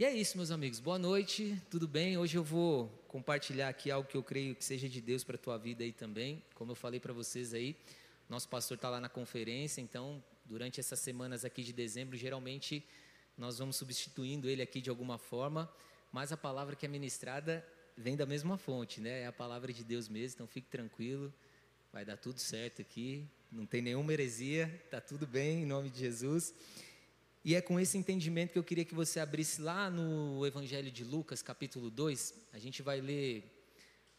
E é isso, meus amigos. Boa noite, tudo bem? Hoje eu vou compartilhar aqui algo que eu creio que seja de Deus para a tua vida aí também. Como eu falei para vocês aí, nosso pastor está lá na conferência, então durante essas semanas aqui de dezembro, geralmente nós vamos substituindo ele aqui de alguma forma, mas a palavra que é ministrada vem da mesma fonte, né? É a palavra de Deus mesmo, então fique tranquilo, vai dar tudo certo aqui, não tem nenhuma heresia, tá tudo bem em nome de Jesus. E é com esse entendimento que eu queria que você abrisse lá no Evangelho de Lucas, capítulo 2. A gente vai ler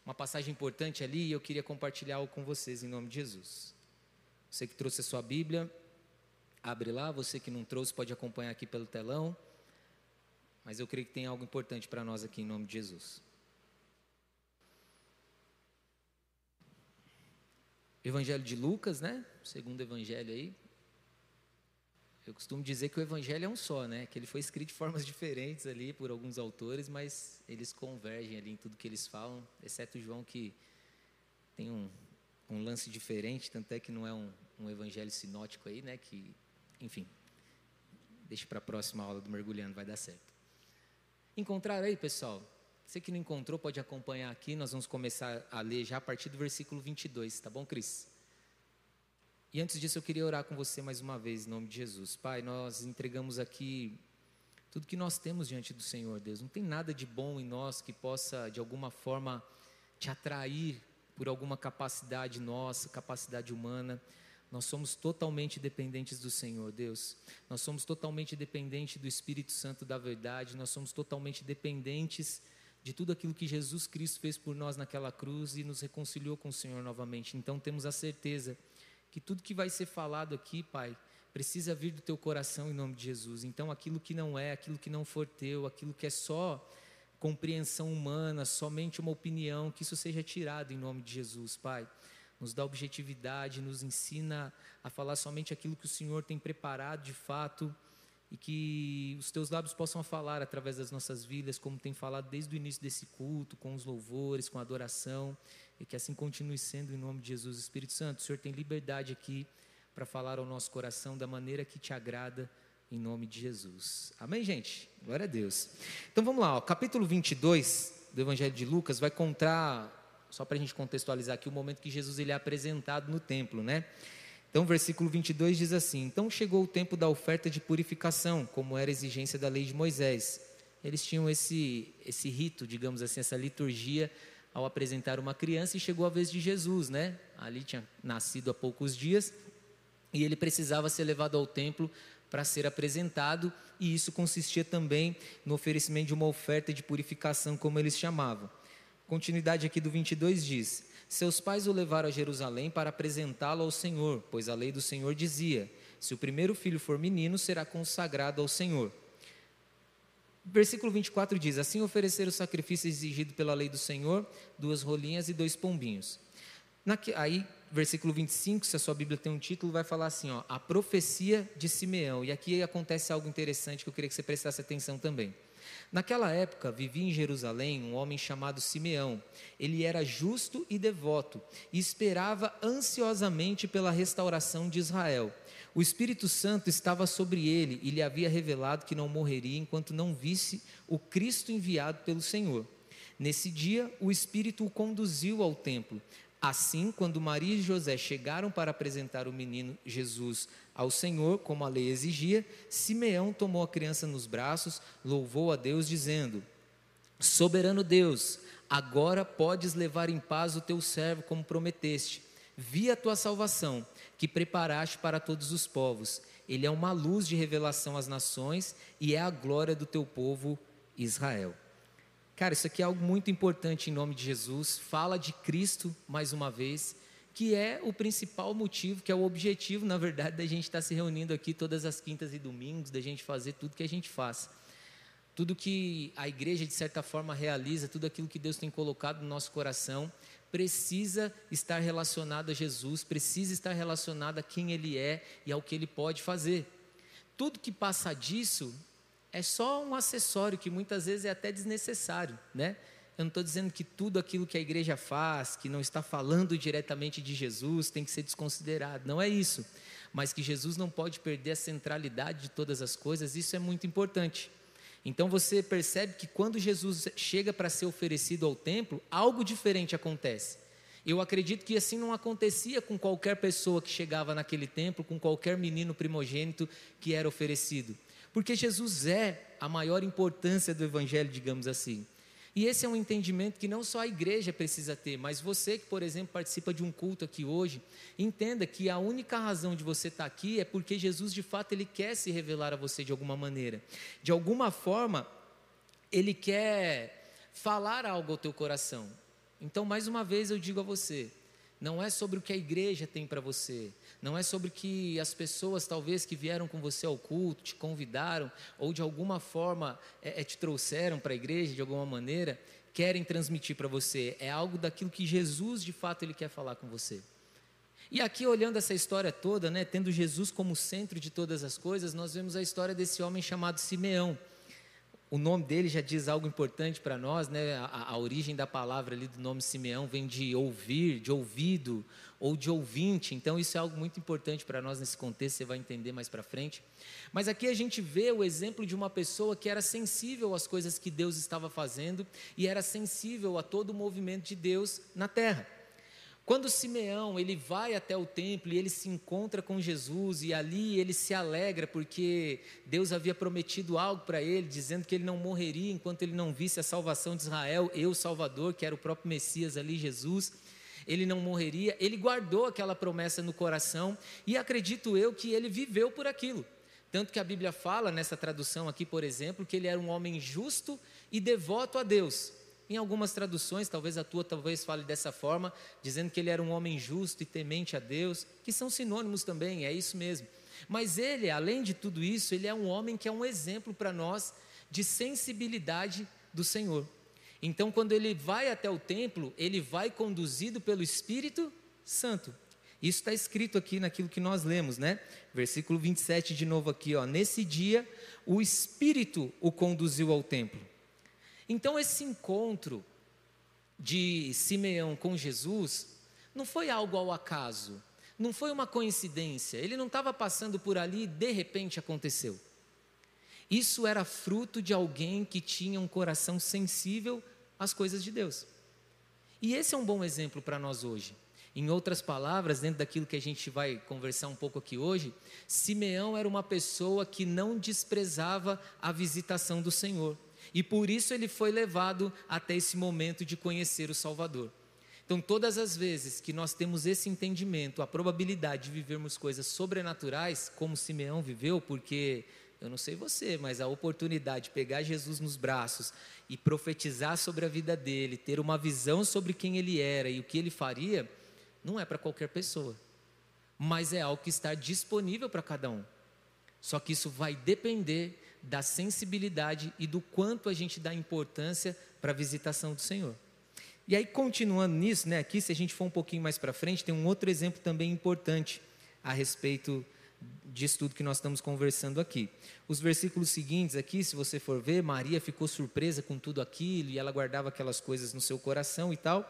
uma passagem importante ali e eu queria compartilhar algo com vocês em nome de Jesus. Você que trouxe a sua Bíblia, abre lá. Você que não trouxe, pode acompanhar aqui pelo telão. Mas eu creio que tem algo importante para nós aqui em nome de Jesus. Evangelho de Lucas, né? segundo evangelho aí, eu costumo dizer que o evangelho é um só, né? Que ele foi escrito de formas diferentes ali por alguns autores, mas eles convergem ali em tudo que eles falam, exceto João que tem um, um lance diferente, tanto é que não é um, um evangelho sinótico aí, né? Que, enfim, deixe para a próxima aula do mergulhando, vai dar certo. Encontraram aí, pessoal? Você que não encontrou, pode acompanhar aqui. Nós vamos começar a ler já a partir do versículo 22, tá bom, Cris? E antes disso, eu queria orar com você mais uma vez, em nome de Jesus. Pai, nós entregamos aqui tudo que nós temos diante do Senhor, Deus. Não tem nada de bom em nós que possa, de alguma forma, te atrair por alguma capacidade nossa, capacidade humana. Nós somos totalmente dependentes do Senhor, Deus. Nós somos totalmente dependentes do Espírito Santo da verdade. Nós somos totalmente dependentes de tudo aquilo que Jesus Cristo fez por nós naquela cruz e nos reconciliou com o Senhor novamente. Então temos a certeza que tudo que vai ser falado aqui, Pai, precisa vir do teu coração em nome de Jesus. Então, aquilo que não é, aquilo que não for teu, aquilo que é só compreensão humana, somente uma opinião, que isso seja tirado em nome de Jesus, Pai. Nos dá objetividade, nos ensina a falar somente aquilo que o Senhor tem preparado de fato e que os teus lábios possam falar através das nossas vidas, como tem falado desde o início desse culto, com os louvores, com a adoração e que assim continue sendo em nome de Jesus. Espírito Santo, o Senhor tem liberdade aqui para falar ao nosso coração da maneira que te agrada, em nome de Jesus. Amém, gente? Glória a Deus. Então vamos lá, ó, capítulo 22 do Evangelho de Lucas vai contar, só para a gente contextualizar aqui, o momento que Jesus ele é apresentado no templo, né? Então, versículo 22 diz assim: Então chegou o tempo da oferta de purificação, como era a exigência da lei de Moisés. Eles tinham esse, esse rito, digamos assim, essa liturgia ao apresentar uma criança e chegou a vez de Jesus, né? Ali tinha nascido há poucos dias e ele precisava ser levado ao templo para ser apresentado, e isso consistia também no oferecimento de uma oferta de purificação, como eles chamavam. Continuidade aqui do 22 diz: Seus pais o levaram a Jerusalém para apresentá-lo ao Senhor, pois a lei do Senhor dizia: Se o primeiro filho for menino, será consagrado ao Senhor. Versículo 24 diz: Assim ofereceram o sacrifício exigido pela lei do Senhor, duas rolinhas e dois pombinhos. aí, versículo 25, se a sua Bíblia tem um título, vai falar assim: ó, a profecia de Simeão. E aqui acontece algo interessante que eu queria que você prestasse atenção também. Naquela época, vivia em Jerusalém um homem chamado Simeão. Ele era justo e devoto e esperava ansiosamente pela restauração de Israel. O Espírito Santo estava sobre ele e lhe havia revelado que não morreria enquanto não visse o Cristo enviado pelo Senhor. Nesse dia, o Espírito o conduziu ao templo. Assim, quando Maria e José chegaram para apresentar o menino Jesus ao Senhor, como a lei exigia, Simeão tomou a criança nos braços, louvou a Deus, dizendo: Soberano Deus, agora podes levar em paz o teu servo, como prometeste. Vi a tua salvação que preparaste para todos os povos. Ele é uma luz de revelação às nações e é a glória do teu povo Israel. Cara, isso aqui é algo muito importante em nome de Jesus. Fala de Cristo mais uma vez, que é o principal motivo, que é o objetivo, na verdade, da gente estar se reunindo aqui todas as quintas e domingos, da gente fazer tudo que a gente faz. Tudo que a igreja, de certa forma, realiza, tudo aquilo que Deus tem colocado no nosso coração, precisa estar relacionado a Jesus, precisa estar relacionado a quem Ele é e ao que Ele pode fazer. Tudo que passa disso é só um acessório que muitas vezes é até desnecessário, né? Eu não estou dizendo que tudo aquilo que a igreja faz, que não está falando diretamente de Jesus, tem que ser desconsiderado. Não é isso. Mas que Jesus não pode perder a centralidade de todas as coisas, isso é muito importante. Então você percebe que quando Jesus chega para ser oferecido ao templo, algo diferente acontece. Eu acredito que assim não acontecia com qualquer pessoa que chegava naquele templo, com qualquer menino primogênito que era oferecido. Porque Jesus é a maior importância do evangelho, digamos assim. E esse é um entendimento que não só a igreja precisa ter, mas você que, por exemplo, participa de um culto aqui hoje, entenda que a única razão de você estar aqui é porque Jesus, de fato, ele quer se revelar a você de alguma maneira. De alguma forma, ele quer falar algo ao teu coração. Então, mais uma vez eu digo a você, não é sobre o que a igreja tem para você, não é sobre que as pessoas, talvez, que vieram com você ao culto, te convidaram, ou de alguma forma é, é, te trouxeram para a igreja, de alguma maneira, querem transmitir para você. É algo daquilo que Jesus, de fato, ele quer falar com você. E aqui, olhando essa história toda, né, tendo Jesus como centro de todas as coisas, nós vemos a história desse homem chamado Simeão o nome dele já diz algo importante para nós, né? A, a, origem da palavra ali do nome Simeão vem de ouvir, de ouvido ou de ouvinte. Então isso é algo muito importante para nós nesse contexto, você vai entender mais para frente. Mas aqui a gente vê o exemplo de uma pessoa que era sensível às coisas que Deus estava fazendo e era sensível a todo o movimento de Deus na terra. Quando Simeão ele vai até o templo e ele se encontra com Jesus e ali ele se alegra porque Deus havia prometido algo para ele, dizendo que ele não morreria enquanto ele não visse a salvação de Israel, eu Salvador, que era o próprio Messias ali, Jesus, ele não morreria. Ele guardou aquela promessa no coração e acredito eu que ele viveu por aquilo. Tanto que a Bíblia fala nessa tradução aqui, por exemplo, que ele era um homem justo e devoto a Deus. Em algumas traduções, talvez a tua talvez fale dessa forma, dizendo que ele era um homem justo e temente a Deus, que são sinônimos também, é isso mesmo. Mas ele, além de tudo isso, ele é um homem que é um exemplo para nós de sensibilidade do Senhor. Então, quando ele vai até o templo, ele vai conduzido pelo Espírito Santo. Isso está escrito aqui naquilo que nós lemos, né? Versículo 27 de novo aqui, ó. Nesse dia, o Espírito o conduziu ao templo. Então, esse encontro de Simeão com Jesus não foi algo ao acaso, não foi uma coincidência, ele não estava passando por ali e de repente aconteceu. Isso era fruto de alguém que tinha um coração sensível às coisas de Deus. E esse é um bom exemplo para nós hoje. Em outras palavras, dentro daquilo que a gente vai conversar um pouco aqui hoje, Simeão era uma pessoa que não desprezava a visitação do Senhor. E por isso ele foi levado até esse momento de conhecer o Salvador. Então, todas as vezes que nós temos esse entendimento, a probabilidade de vivermos coisas sobrenaturais, como Simeão viveu, porque eu não sei você, mas a oportunidade de pegar Jesus nos braços e profetizar sobre a vida dele, ter uma visão sobre quem ele era e o que ele faria, não é para qualquer pessoa, mas é algo que está disponível para cada um. Só que isso vai depender da sensibilidade e do quanto a gente dá importância para a visitação do Senhor. E aí, continuando nisso, né, aqui, se a gente for um pouquinho mais para frente, tem um outro exemplo também importante a respeito disso tudo que nós estamos conversando aqui. Os versículos seguintes aqui, se você for ver, Maria ficou surpresa com tudo aquilo e ela guardava aquelas coisas no seu coração e tal.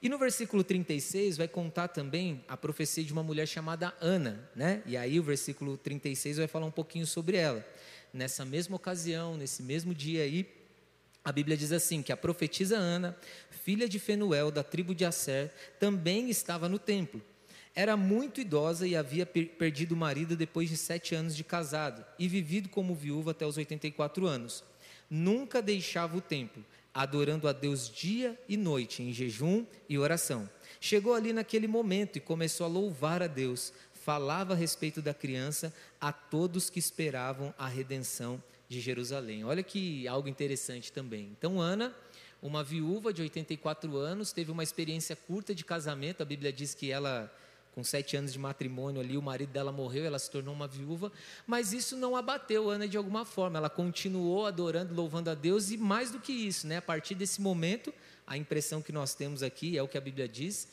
E no versículo 36 vai contar também a profecia de uma mulher chamada Ana, né? E aí o versículo 36 vai falar um pouquinho sobre ela nessa mesma ocasião, nesse mesmo dia aí, a Bíblia diz assim: que a profetisa Ana, filha de Fenuel, da tribo de Asser, também estava no templo. Era muito idosa e havia perdido o marido depois de sete anos de casado e vivido como viúva até os 84 anos. Nunca deixava o templo, adorando a Deus dia e noite, em jejum e oração. Chegou ali naquele momento e começou a louvar a Deus, falava a respeito da criança a todos que esperavam a redenção de Jerusalém. Olha que algo interessante também. Então, Ana, uma viúva de 84 anos, teve uma experiência curta de casamento. A Bíblia diz que ela, com sete anos de matrimônio ali, o marido dela morreu, ela se tornou uma viúva. Mas isso não abateu Ana de alguma forma. Ela continuou adorando, louvando a Deus e mais do que isso, né? A partir desse momento, a impressão que nós temos aqui é o que a Bíblia diz.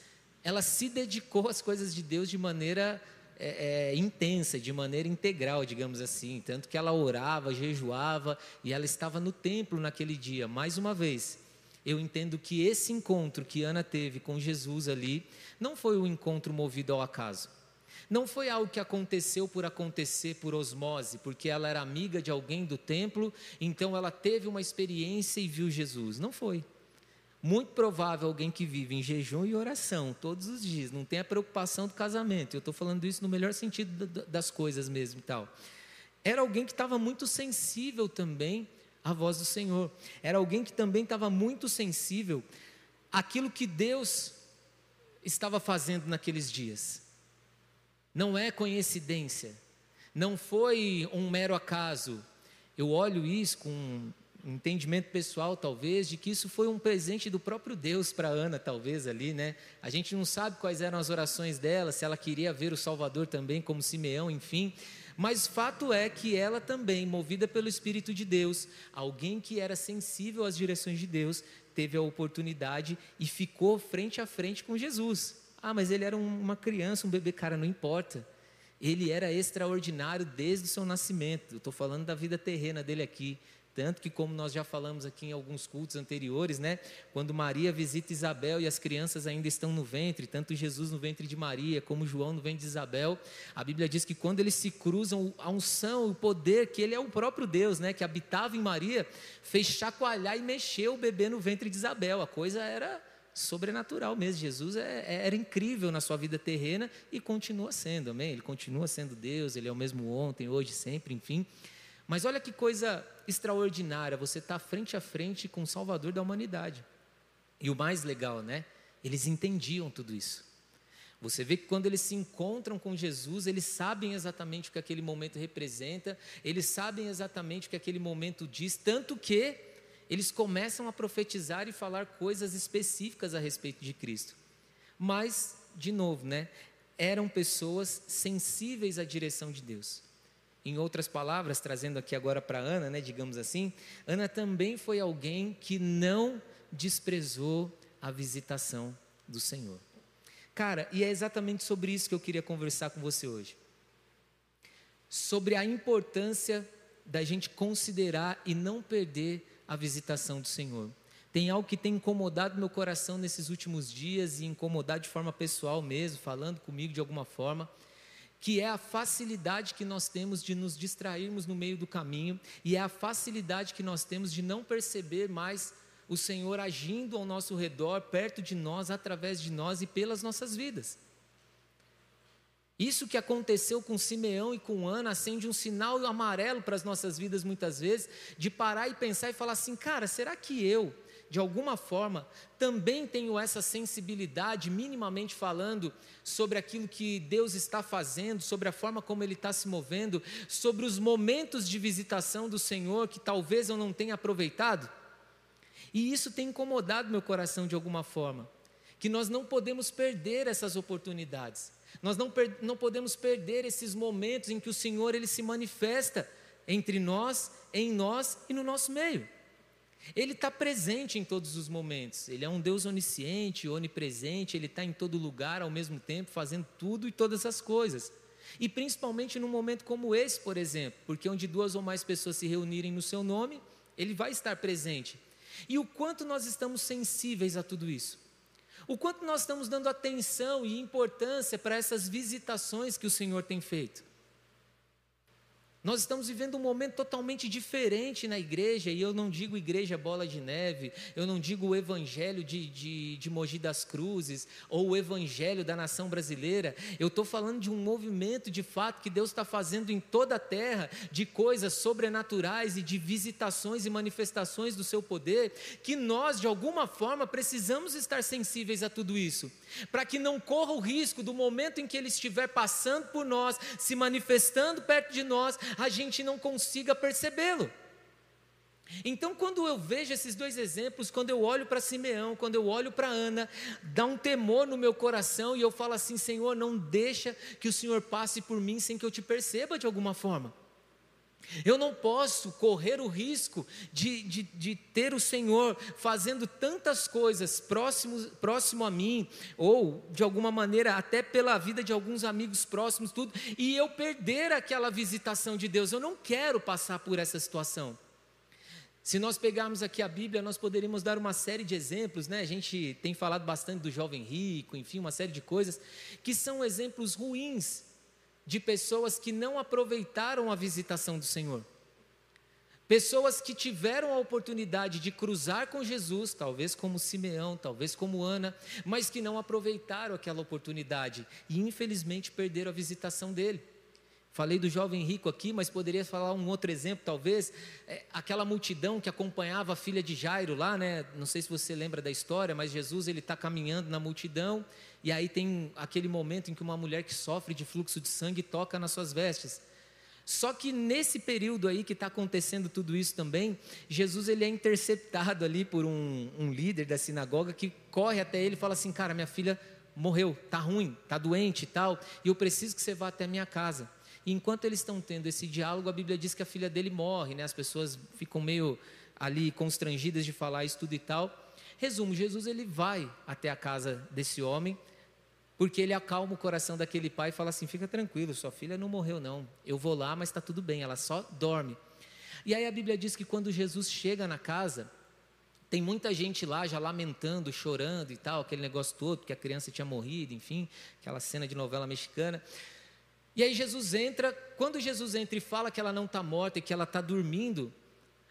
Ela se dedicou às coisas de Deus de maneira é, é, intensa, de maneira integral, digamos assim. Tanto que ela orava, jejuava e ela estava no templo naquele dia. Mais uma vez, eu entendo que esse encontro que Ana teve com Jesus ali não foi um encontro movido ao acaso. Não foi algo que aconteceu por acontecer por osmose, porque ela era amiga de alguém do templo, então ela teve uma experiência e viu Jesus. Não foi. Muito provável alguém que vive em jejum e oração todos os dias, não tem a preocupação do casamento. Eu estou falando isso no melhor sentido das coisas mesmo tal. Era alguém que estava muito sensível também à voz do Senhor. Era alguém que também estava muito sensível àquilo que Deus estava fazendo naqueles dias. Não é coincidência, não foi um mero acaso. Eu olho isso com entendimento pessoal, talvez, de que isso foi um presente do próprio Deus para Ana, talvez ali, né? A gente não sabe quais eram as orações dela, se ela queria ver o Salvador também, como Simeão, enfim. Mas fato é que ela também, movida pelo Espírito de Deus, alguém que era sensível às direções de Deus, teve a oportunidade e ficou frente a frente com Jesus. Ah, mas ele era uma criança, um bebê, cara, não importa. Ele era extraordinário desde o seu nascimento. Estou falando da vida terrena dele aqui. Tanto que, como nós já falamos aqui em alguns cultos anteriores, né? Quando Maria visita Isabel e as crianças ainda estão no ventre, tanto Jesus no ventre de Maria, como João no ventre de Isabel, a Bíblia diz que quando eles se cruzam, a unção, o poder, que ele é o próprio Deus, né? Que habitava em Maria, fez chacoalhar e mexer o bebê no ventre de Isabel. A coisa era sobrenatural mesmo. Jesus é, é, era incrível na sua vida terrena e continua sendo, amém? Ele continua sendo Deus, ele é o mesmo ontem, hoje, sempre, enfim. Mas olha que coisa extraordinária, você está frente a frente com o Salvador da humanidade. E o mais legal, né? Eles entendiam tudo isso. Você vê que quando eles se encontram com Jesus, eles sabem exatamente o que aquele momento representa, eles sabem exatamente o que aquele momento diz, tanto que eles começam a profetizar e falar coisas específicas a respeito de Cristo. Mas, de novo, né? Eram pessoas sensíveis à direção de Deus. Em outras palavras, trazendo aqui agora para Ana, né, digamos assim, Ana também foi alguém que não desprezou a visitação do Senhor. Cara, e é exatamente sobre isso que eu queria conversar com você hoje. Sobre a importância da gente considerar e não perder a visitação do Senhor. Tem algo que tem incomodado meu coração nesses últimos dias e incomodado de forma pessoal mesmo, falando comigo de alguma forma que é a facilidade que nós temos de nos distrairmos no meio do caminho e é a facilidade que nós temos de não perceber mais o Senhor agindo ao nosso redor, perto de nós, através de nós e pelas nossas vidas. Isso que aconteceu com Simeão e com Ana acende um sinal amarelo para as nossas vidas muitas vezes, de parar e pensar e falar assim: cara, será que eu, de alguma forma, também tenho essa sensibilidade, minimamente falando, sobre aquilo que Deus está fazendo, sobre a forma como Ele está se movendo, sobre os momentos de visitação do Senhor que talvez eu não tenha aproveitado? E isso tem incomodado meu coração de alguma forma, que nós não podemos perder essas oportunidades, nós não, não podemos perder esses momentos em que o Senhor Ele se manifesta entre nós, em nós e no nosso meio. Ele está presente em todos os momentos. Ele é um Deus onisciente, onipresente. Ele está em todo lugar ao mesmo tempo, fazendo tudo e todas as coisas. E principalmente num momento como esse, por exemplo, porque onde duas ou mais pessoas se reunirem no seu nome, ele vai estar presente. E o quanto nós estamos sensíveis a tudo isso? O quanto nós estamos dando atenção e importância para essas visitações que o Senhor tem feito? Nós estamos vivendo um momento totalmente diferente na igreja, e eu não digo igreja bola de neve, eu não digo o evangelho de, de, de Mogi das Cruzes, ou o evangelho da nação brasileira, eu estou falando de um movimento de fato que Deus está fazendo em toda a terra, de coisas sobrenaturais e de visitações e manifestações do seu poder, que nós, de alguma forma, precisamos estar sensíveis a tudo isso, para que não corra o risco do momento em que Ele estiver passando por nós, se manifestando perto de nós, a gente não consiga percebê-lo. Então, quando eu vejo esses dois exemplos, quando eu olho para Simeão, quando eu olho para Ana, dá um temor no meu coração e eu falo assim: Senhor, não deixa que o Senhor passe por mim sem que eu te perceba de alguma forma. Eu não posso correr o risco de, de, de, ter o Senhor fazendo tantas coisas próximo, próximo a mim, ou de alguma maneira até pela vida de alguns amigos próximos, tudo, e eu perder aquela visitação de Deus. Eu não quero passar por essa situação. Se nós pegarmos aqui a Bíblia, nós poderíamos dar uma série de exemplos, né? A gente tem falado bastante do jovem rico, enfim, uma série de coisas que são exemplos ruins de pessoas que não aproveitaram a visitação do Senhor. Pessoas que tiveram a oportunidade de cruzar com Jesus, talvez como Simeão, talvez como Ana, mas que não aproveitaram aquela oportunidade e infelizmente perderam a visitação dele. Falei do jovem rico aqui, mas poderia falar um outro exemplo, talvez, é, aquela multidão que acompanhava a filha de Jairo lá, né? Não sei se você lembra da história, mas Jesus ele está caminhando na multidão e aí tem aquele momento em que uma mulher que sofre de fluxo de sangue toca nas suas vestes. Só que nesse período aí que está acontecendo tudo isso também, Jesus ele é interceptado ali por um, um, líder da sinagoga que corre até ele e fala assim, cara, minha filha morreu, tá ruim, tá doente e tal, e eu preciso que você vá até a minha casa. E enquanto eles estão tendo esse diálogo, a Bíblia diz que a filha dele morre, né? As pessoas ficam meio ali constrangidas de falar isso tudo e tal. Resumo, Jesus ele vai até a casa desse homem, porque ele acalma o coração daquele pai e fala assim: fica tranquilo, sua filha não morreu, não. Eu vou lá, mas está tudo bem, ela só dorme. E aí a Bíblia diz que quando Jesus chega na casa, tem muita gente lá já lamentando, chorando e tal, aquele negócio todo, porque a criança tinha morrido, enfim, aquela cena de novela mexicana. E aí Jesus entra, quando Jesus entra e fala que ela não está morta e que ela está dormindo,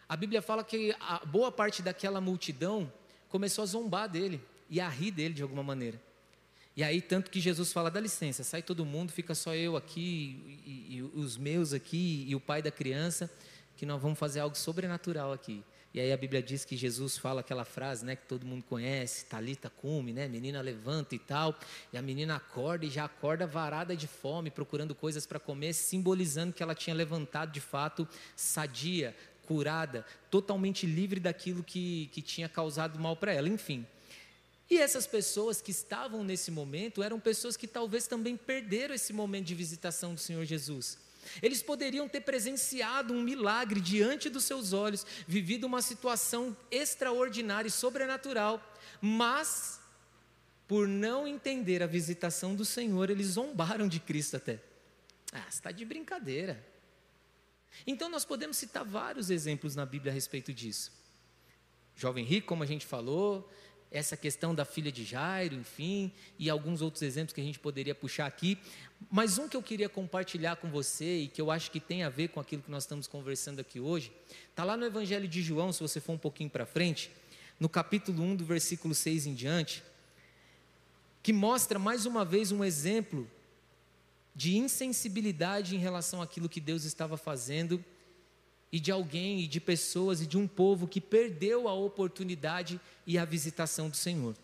a Bíblia fala que a boa parte daquela multidão começou a zombar dele e a rir dele de alguma maneira. E aí, tanto que Jesus fala: dá licença, sai todo mundo, fica só eu aqui, e, e, os meus aqui, e o pai da criança, que nós vamos fazer algo sobrenatural aqui. E aí a Bíblia diz que Jesus fala aquela frase, né, que todo mundo conhece, talita cume, né, menina levanta e tal, e a menina acorda e já acorda varada de fome, procurando coisas para comer, simbolizando que ela tinha levantado de fato sadia, curada, totalmente livre daquilo que, que tinha causado mal para ela, enfim. E essas pessoas que estavam nesse momento eram pessoas que talvez também perderam esse momento de visitação do Senhor Jesus. Eles poderiam ter presenciado um milagre diante dos seus olhos, vivido uma situação extraordinária e sobrenatural, mas, por não entender a visitação do Senhor, eles zombaram de Cristo até. Ah, está de brincadeira. Então, nós podemos citar vários exemplos na Bíblia a respeito disso. Jovem rico, como a gente falou, essa questão da filha de Jairo, enfim, e alguns outros exemplos que a gente poderia puxar aqui. Mas um que eu queria compartilhar com você e que eu acho que tem a ver com aquilo que nós estamos conversando aqui hoje, está lá no Evangelho de João, se você for um pouquinho para frente, no capítulo 1, do versículo 6 em diante, que mostra mais uma vez um exemplo de insensibilidade em relação àquilo que Deus estava fazendo e de alguém e de pessoas e de um povo que perdeu a oportunidade e a visitação do Senhor.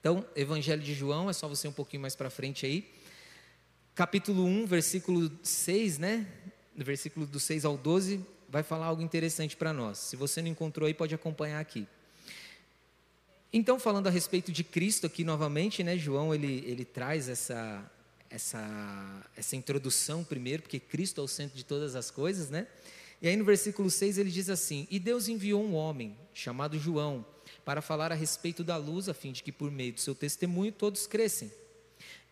Então, Evangelho de João, é só você um pouquinho mais para frente aí. Capítulo 1, versículo 6, né? No versículo do 6 ao 12, vai falar algo interessante para nós. Se você não encontrou aí, pode acompanhar aqui. Então, falando a respeito de Cristo aqui novamente, né? João, ele, ele traz essa, essa, essa introdução primeiro, porque Cristo é o centro de todas as coisas, né? E aí no versículo 6 ele diz assim: E Deus enviou um homem, chamado João, para falar a respeito da luz, a fim de que por meio do seu testemunho todos crescem.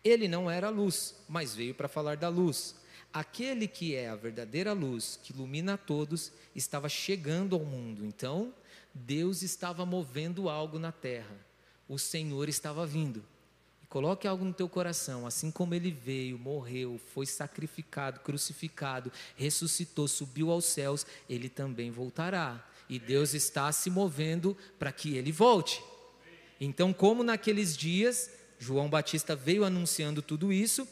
Ele não era a luz, mas veio para falar da luz. Aquele que é a verdadeira luz, que ilumina a todos, estava chegando ao mundo. Então, Deus estava movendo algo na terra. O Senhor estava vindo. Coloque algo no teu coração, assim como ele veio, morreu, foi sacrificado, crucificado, ressuscitou, subiu aos céus, ele também voltará. E Deus está se movendo para que ele volte. Então, como naqueles dias, João Batista veio anunciando tudo isso,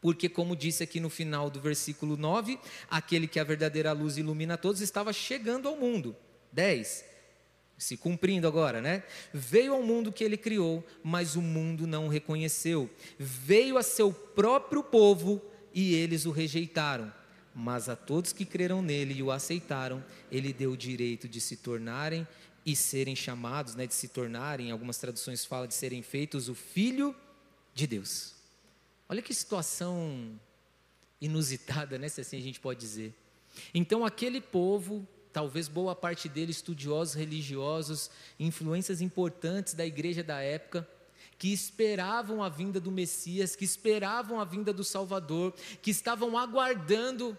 porque, como disse aqui no final do versículo 9, aquele que é a verdadeira luz ilumina todos estava chegando ao mundo. 10 se cumprindo agora, né? Veio ao mundo que ele criou, mas o mundo não o reconheceu. Veio a seu próprio povo e eles o rejeitaram. Mas a todos que creram nele e o aceitaram, ele deu o direito de se tornarem e serem chamados, né, de se tornarem, algumas traduções falam de serem feitos o filho de Deus. Olha que situação inusitada, né, se assim a gente pode dizer. Então aquele povo talvez boa parte deles estudiosos religiosos, influências importantes da igreja da época, que esperavam a vinda do Messias, que esperavam a vinda do Salvador, que estavam aguardando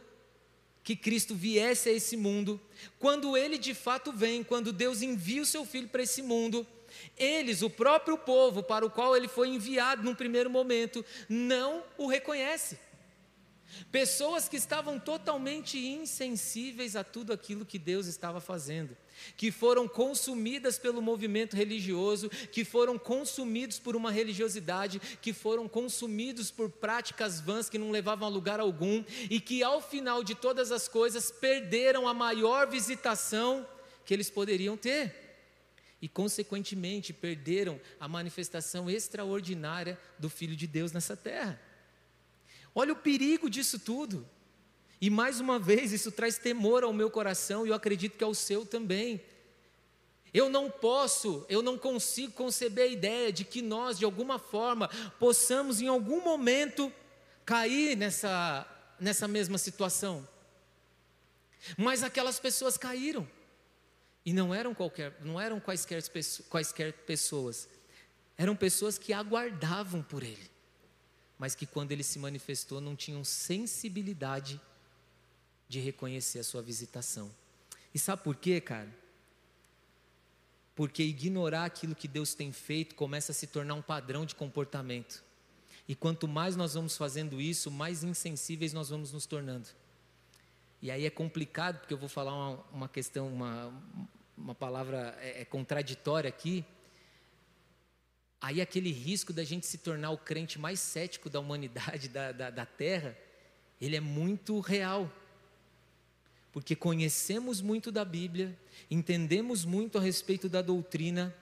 que Cristo viesse a esse mundo. Quando ele de fato vem, quando Deus envia o seu filho para esse mundo, eles, o próprio povo para o qual ele foi enviado num primeiro momento, não o reconhece. Pessoas que estavam totalmente insensíveis a tudo aquilo que Deus estava fazendo, que foram consumidas pelo movimento religioso, que foram consumidos por uma religiosidade, que foram consumidos por práticas vãs que não levavam a lugar algum e que ao final de todas as coisas perderam a maior visitação que eles poderiam ter. E, consequentemente, perderam a manifestação extraordinária do Filho de Deus nessa terra. Olha o perigo disso tudo. E mais uma vez, isso traz temor ao meu coração e eu acredito que ao seu também. Eu não posso, eu não consigo conceber a ideia de que nós, de alguma forma, possamos em algum momento cair nessa, nessa mesma situação. Mas aquelas pessoas caíram. E não eram qualquer, não eram quaisquer, quaisquer pessoas. Eram pessoas que aguardavam por ele mas que quando ele se manifestou não tinham sensibilidade de reconhecer a sua visitação. E sabe por quê, cara? Porque ignorar aquilo que Deus tem feito começa a se tornar um padrão de comportamento. E quanto mais nós vamos fazendo isso, mais insensíveis nós vamos nos tornando. E aí é complicado, porque eu vou falar uma, uma questão, uma, uma palavra é, é contraditória aqui, Aí aquele risco da gente se tornar o crente mais cético da humanidade, da, da, da terra, ele é muito real. Porque conhecemos muito da Bíblia, entendemos muito a respeito da doutrina,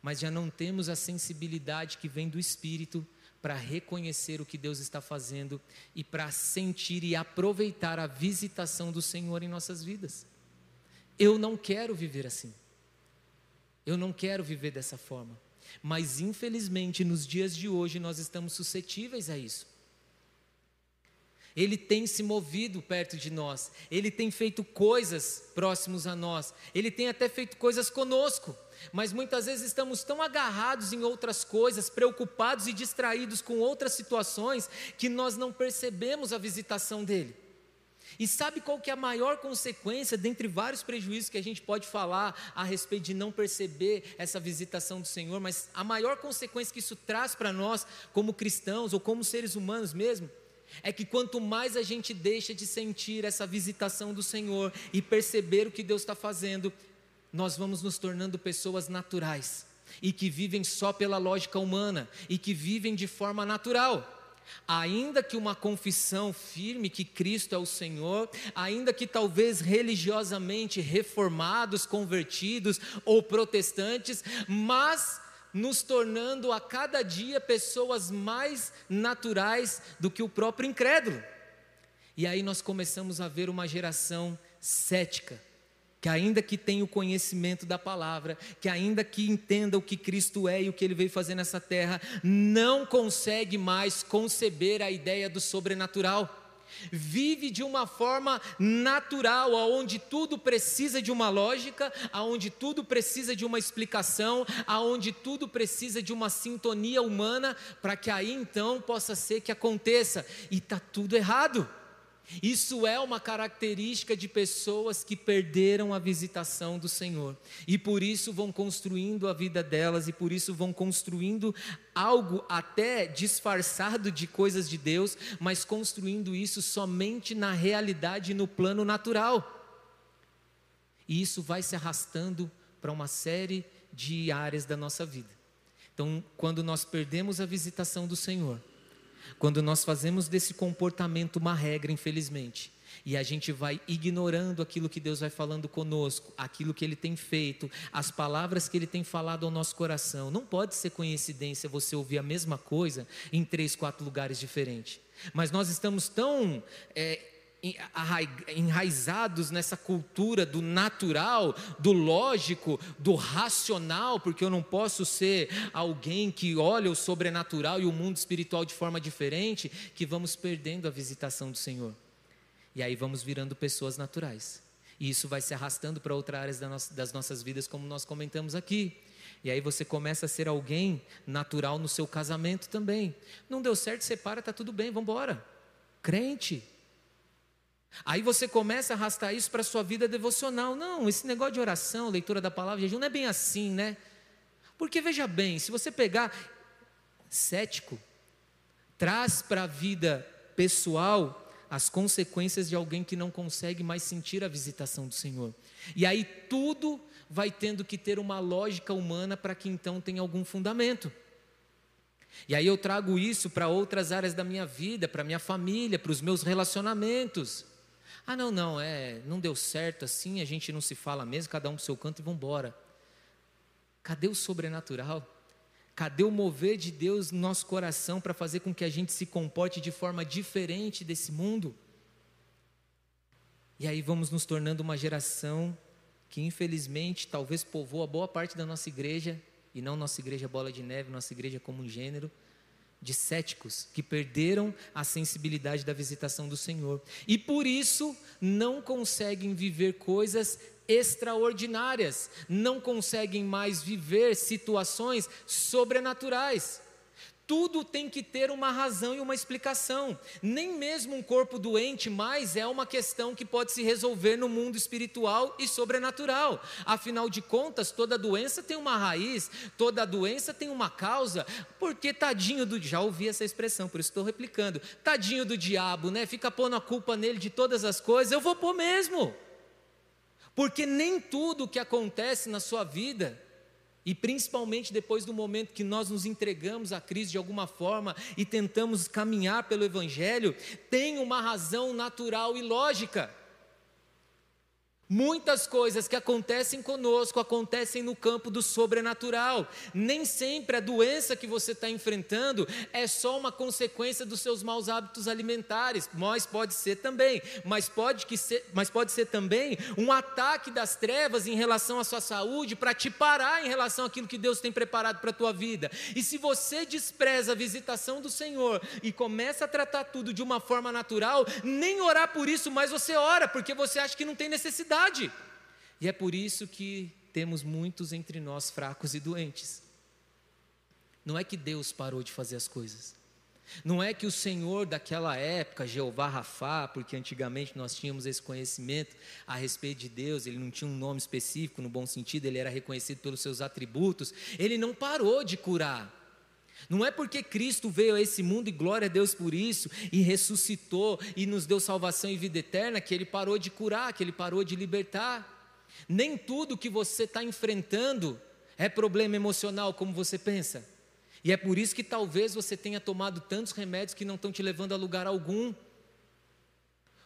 mas já não temos a sensibilidade que vem do Espírito para reconhecer o que Deus está fazendo e para sentir e aproveitar a visitação do Senhor em nossas vidas. Eu não quero viver assim. Eu não quero viver dessa forma. Mas infelizmente nos dias de hoje nós estamos suscetíveis a isso. Ele tem se movido perto de nós, ele tem feito coisas próximos a nós, ele tem até feito coisas conosco, mas muitas vezes estamos tão agarrados em outras coisas, preocupados e distraídos com outras situações, que nós não percebemos a visitação dele. E sabe qual que é a maior consequência, dentre vários prejuízos que a gente pode falar a respeito de não perceber essa visitação do Senhor, mas a maior consequência que isso traz para nós, como cristãos ou como seres humanos mesmo, é que quanto mais a gente deixa de sentir essa visitação do Senhor e perceber o que Deus está fazendo, nós vamos nos tornando pessoas naturais e que vivem só pela lógica humana e que vivem de forma natural. Ainda que uma confissão firme que Cristo é o Senhor, ainda que talvez religiosamente reformados, convertidos ou protestantes, mas nos tornando a cada dia pessoas mais naturais do que o próprio incrédulo. E aí nós começamos a ver uma geração cética que ainda que tenha o conhecimento da palavra, que ainda que entenda o que Cristo é e o que ele veio fazer nessa terra, não consegue mais conceber a ideia do sobrenatural. Vive de uma forma natural, aonde tudo precisa de uma lógica, aonde tudo precisa de uma explicação, aonde tudo precisa de uma sintonia humana, para que aí então possa ser que aconteça. E está tudo errado. Isso é uma característica de pessoas que perderam a visitação do Senhor e por isso vão construindo a vida delas e por isso vão construindo algo até disfarçado de coisas de Deus, mas construindo isso somente na realidade no plano natural. E isso vai se arrastando para uma série de áreas da nossa vida. Então, quando nós perdemos a visitação do Senhor, quando nós fazemos desse comportamento uma regra, infelizmente, e a gente vai ignorando aquilo que Deus vai falando conosco, aquilo que Ele tem feito, as palavras que Ele tem falado ao nosso coração. Não pode ser coincidência você ouvir a mesma coisa em três, quatro lugares diferentes. Mas nós estamos tão é, enraizados nessa cultura do natural, do lógico, do racional, porque eu não posso ser alguém que olha o sobrenatural e o mundo espiritual de forma diferente, que vamos perdendo a visitação do Senhor. E aí vamos virando pessoas naturais. E isso vai se arrastando para outras áreas das nossas vidas, como nós comentamos aqui. E aí você começa a ser alguém natural no seu casamento também. Não deu certo, separa, está tudo bem, vamos embora. Crente, Aí você começa a arrastar isso para a sua vida devocional. Não, esse negócio de oração, leitura da palavra, jejum, não é bem assim, né? Porque veja bem, se você pegar cético, traz para a vida pessoal as consequências de alguém que não consegue mais sentir a visitação do Senhor. E aí tudo vai tendo que ter uma lógica humana para que então tenha algum fundamento. E aí eu trago isso para outras áreas da minha vida, para minha família, para os meus relacionamentos. Ah, não, não, é, não deu certo assim, a gente não se fala mesmo, cada um para o seu canto e vamos embora. Cadê o sobrenatural? Cadê o mover de Deus no nosso coração para fazer com que a gente se comporte de forma diferente desse mundo? E aí vamos nos tornando uma geração que infelizmente talvez povoa boa parte da nossa igreja, e não nossa igreja bola de neve, nossa igreja como um gênero, de céticos que perderam a sensibilidade da visitação do Senhor e por isso não conseguem viver coisas extraordinárias, não conseguem mais viver situações sobrenaturais. Tudo tem que ter uma razão e uma explicação. Nem mesmo um corpo doente mais é uma questão que pode se resolver no mundo espiritual e sobrenatural. Afinal de contas, toda doença tem uma raiz, toda doença tem uma causa. Porque tadinho do já ouvi essa expressão, por isso estou replicando. Tadinho do diabo, né? Fica pondo a culpa nele de todas as coisas. Eu vou pôr mesmo. Porque nem tudo que acontece na sua vida e principalmente depois do momento que nós nos entregamos à crise de alguma forma e tentamos caminhar pelo Evangelho, tem uma razão natural e lógica. Muitas coisas que acontecem conosco acontecem no campo do sobrenatural. Nem sempre a doença que você está enfrentando é só uma consequência dos seus maus hábitos alimentares, mas pode ser também. Mas pode, que ser, mas pode ser também um ataque das trevas em relação à sua saúde para te parar em relação àquilo que Deus tem preparado para a tua vida. E se você despreza a visitação do Senhor e começa a tratar tudo de uma forma natural, nem orar por isso, mas você ora, porque você acha que não tem necessidade verdade. E é por isso que temos muitos entre nós fracos e doentes. Não é que Deus parou de fazer as coisas. Não é que o Senhor daquela época, Jeová Rafá, porque antigamente nós tínhamos esse conhecimento a respeito de Deus, ele não tinha um nome específico no bom sentido, ele era reconhecido pelos seus atributos, ele não parou de curar. Não é porque Cristo veio a esse mundo e glória a Deus por isso, e ressuscitou e nos deu salvação e vida eterna, que Ele parou de curar, que Ele parou de libertar. Nem tudo que você está enfrentando é problema emocional como você pensa. E é por isso que talvez você tenha tomado tantos remédios que não estão te levando a lugar algum.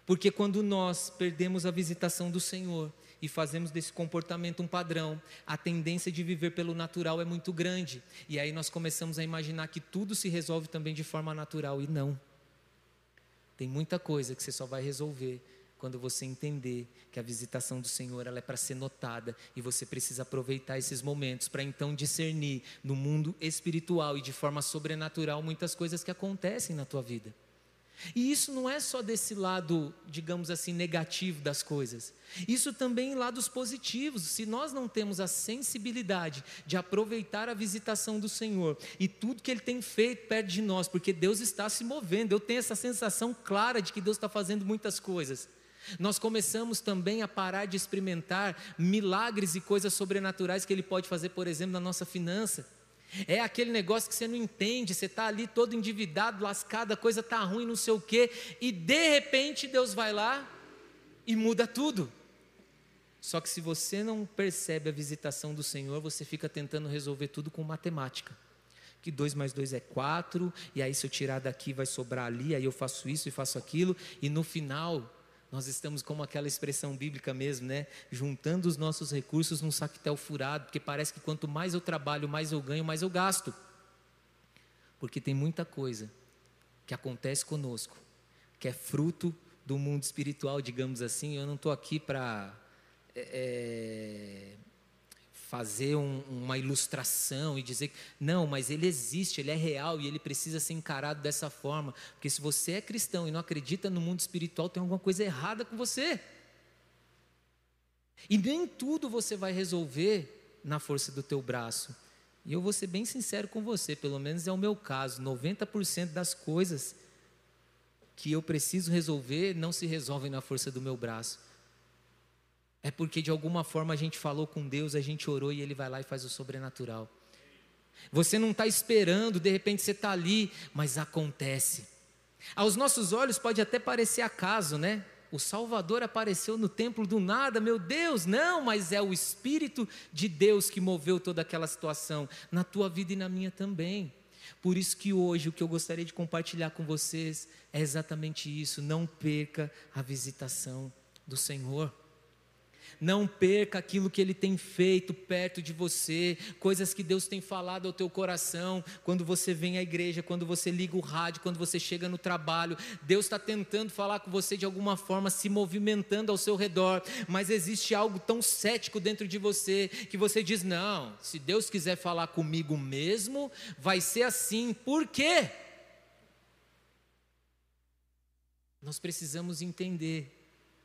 Porque quando nós perdemos a visitação do Senhor, e fazemos desse comportamento um padrão, a tendência de viver pelo natural é muito grande. E aí nós começamos a imaginar que tudo se resolve também de forma natural e não. Tem muita coisa que você só vai resolver quando você entender que a visitação do Senhor ela é para ser notada e você precisa aproveitar esses momentos para então discernir no mundo espiritual e de forma sobrenatural muitas coisas que acontecem na tua vida. E isso não é só desse lado, digamos assim, negativo das coisas. Isso também em lados positivos. Se nós não temos a sensibilidade de aproveitar a visitação do Senhor e tudo que Ele tem feito perto de nós, porque Deus está se movendo, eu tenho essa sensação clara de que Deus está fazendo muitas coisas. Nós começamos também a parar de experimentar milagres e coisas sobrenaturais que Ele pode fazer, por exemplo, na nossa finança. É aquele negócio que você não entende, você está ali todo endividado, lascado, a coisa está ruim, não sei o quê, e de repente Deus vai lá e muda tudo. Só que se você não percebe a visitação do Senhor, você fica tentando resolver tudo com matemática. Que 2 mais 2 é 4, e aí se eu tirar daqui vai sobrar ali, aí eu faço isso e faço aquilo, e no final nós estamos como aquela expressão bíblica mesmo, né? Juntando os nossos recursos num saquetel furado, porque parece que quanto mais eu trabalho, mais eu ganho, mais eu gasto. Porque tem muita coisa que acontece conosco, que é fruto do mundo espiritual, digamos assim. Eu não estou aqui para é, é fazer um, uma ilustração e dizer não, mas ele existe, ele é real e ele precisa ser encarado dessa forma. Porque se você é cristão e não acredita no mundo espiritual, tem alguma coisa errada com você. E nem tudo você vai resolver na força do teu braço. E eu vou ser bem sincero com você, pelo menos é o meu caso, 90% das coisas que eu preciso resolver não se resolvem na força do meu braço é porque de alguma forma a gente falou com Deus, a gente orou e Ele vai lá e faz o sobrenatural. Você não está esperando, de repente você está ali, mas acontece. Aos nossos olhos pode até parecer acaso, né? O Salvador apareceu no templo do nada, meu Deus, não, mas é o Espírito de Deus que moveu toda aquela situação, na tua vida e na minha também. Por isso que hoje o que eu gostaria de compartilhar com vocês é exatamente isso: não perca a visitação do Senhor. Não perca aquilo que Ele tem feito perto de você, coisas que Deus tem falado ao teu coração, quando você vem à igreja, quando você liga o rádio, quando você chega no trabalho. Deus está tentando falar com você de alguma forma, se movimentando ao seu redor, mas existe algo tão cético dentro de você que você diz: não, se Deus quiser falar comigo mesmo, vai ser assim. Por quê? Nós precisamos entender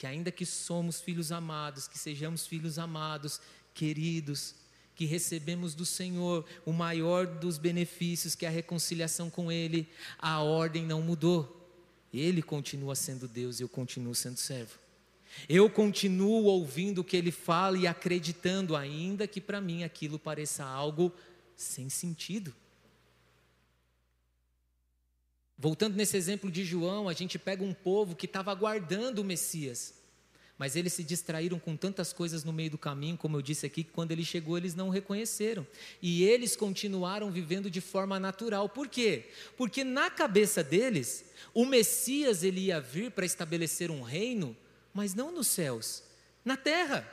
que ainda que somos filhos amados, que sejamos filhos amados, queridos, que recebemos do Senhor o maior dos benefícios, que é a reconciliação com Ele, a ordem não mudou. Ele continua sendo Deus e eu continuo sendo servo. Eu continuo ouvindo o que Ele fala e acreditando, ainda que para mim aquilo pareça algo sem sentido. Voltando nesse exemplo de João, a gente pega um povo que estava aguardando o Messias, mas eles se distraíram com tantas coisas no meio do caminho, como eu disse aqui, que quando ele chegou eles não o reconheceram. E eles continuaram vivendo de forma natural. Por quê? Porque na cabeça deles, o Messias ele ia vir para estabelecer um reino, mas não nos céus, na terra.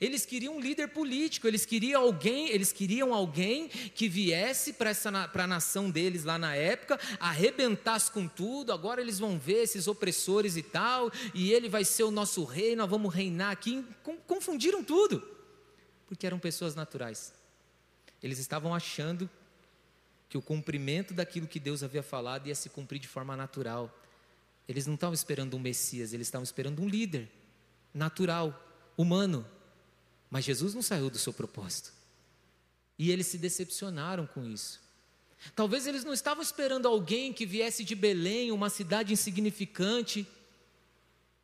Eles queriam um líder político, eles queriam alguém, eles queriam alguém que viesse para a nação deles lá na época, arrebentasse com tudo, agora eles vão ver esses opressores e tal, e ele vai ser o nosso rei, nós vamos reinar aqui. Confundiram tudo, porque eram pessoas naturais. Eles estavam achando que o cumprimento daquilo que Deus havia falado ia se cumprir de forma natural. Eles não estavam esperando um Messias, eles estavam esperando um líder natural, humano. Mas Jesus não saiu do seu propósito. E eles se decepcionaram com isso. Talvez eles não estavam esperando alguém que viesse de Belém, uma cidade insignificante.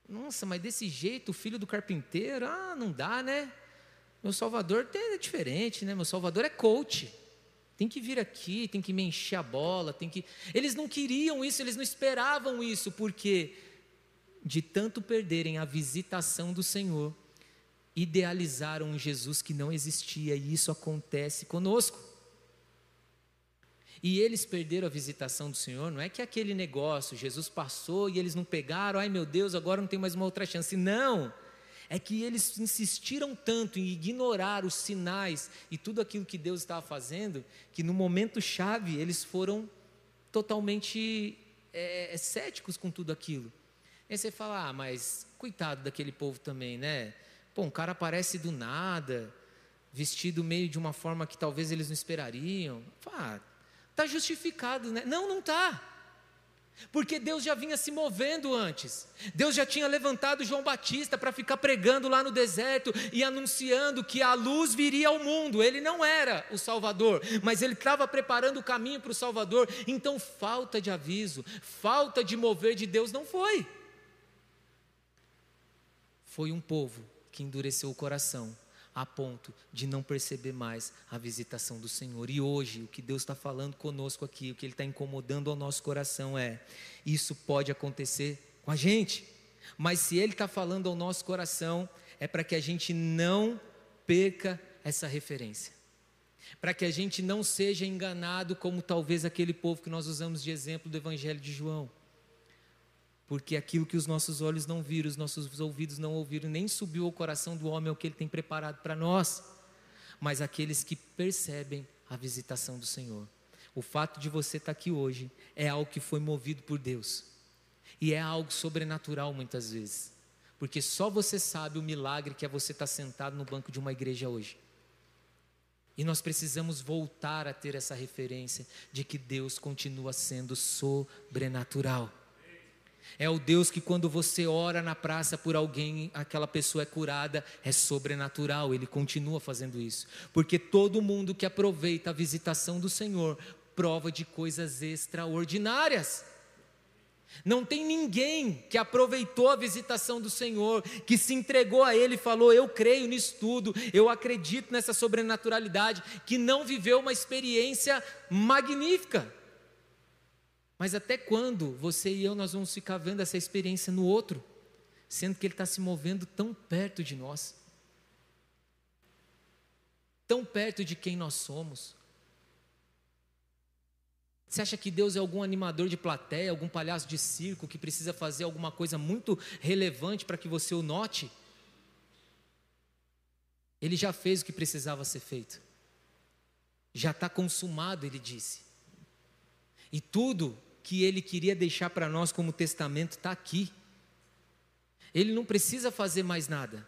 Nossa, mas desse jeito, o filho do carpinteiro, ah, não dá, né? Meu Salvador é diferente, né? Meu Salvador é coach. Tem que vir aqui, tem que me encher a bola, tem que. Eles não queriam isso, eles não esperavam isso, porque de tanto perderem a visitação do Senhor, idealizaram um Jesus que não existia, e isso acontece conosco. E eles perderam a visitação do Senhor, não é que aquele negócio, Jesus passou e eles não pegaram, ai meu Deus, agora não tem mais uma outra chance. Não, é que eles insistiram tanto em ignorar os sinais e tudo aquilo que Deus estava fazendo, que no momento chave eles foram totalmente é, céticos com tudo aquilo. Aí você fala, ah, mas coitado daquele povo também, né? Pô, um cara aparece do nada, vestido meio de uma forma que talvez eles não esperariam. Ah, tá justificado, né? Não, não tá. Porque Deus já vinha se movendo antes. Deus já tinha levantado João Batista para ficar pregando lá no deserto e anunciando que a luz viria ao mundo. Ele não era o Salvador, mas ele estava preparando o caminho para o Salvador. Então, falta de aviso, falta de mover de Deus não foi. Foi um povo que endureceu o coração a ponto de não perceber mais a visitação do Senhor. E hoje, o que Deus está falando conosco aqui, o que Ele está incomodando ao nosso coração é: isso pode acontecer com a gente, mas se Ele está falando ao nosso coração, é para que a gente não perca essa referência, para que a gente não seja enganado como talvez aquele povo que nós usamos de exemplo do Evangelho de João porque aquilo que os nossos olhos não viram, os nossos ouvidos não ouviram, nem subiu ao coração do homem é o que ele tem preparado para nós, mas aqueles que percebem a visitação do Senhor. O fato de você estar aqui hoje é algo que foi movido por Deus, e é algo sobrenatural muitas vezes, porque só você sabe o milagre que é você estar sentado no banco de uma igreja hoje. E nós precisamos voltar a ter essa referência de que Deus continua sendo sobrenatural. É o Deus que quando você ora na praça por alguém, aquela pessoa é curada, é sobrenatural, ele continua fazendo isso. Porque todo mundo que aproveita a visitação do Senhor prova de coisas extraordinárias. Não tem ninguém que aproveitou a visitação do Senhor, que se entregou a Ele e falou: Eu creio nisso tudo, eu acredito nessa sobrenaturalidade, que não viveu uma experiência magnífica. Mas até quando você e eu nós vamos ficar vendo essa experiência no outro, sendo que ele está se movendo tão perto de nós, tão perto de quem nós somos? Você acha que Deus é algum animador de plateia, algum palhaço de circo que precisa fazer alguma coisa muito relevante para que você o note? Ele já fez o que precisava ser feito. Já está consumado, ele disse. E tudo que ele queria deixar para nós como testamento está aqui. Ele não precisa fazer mais nada.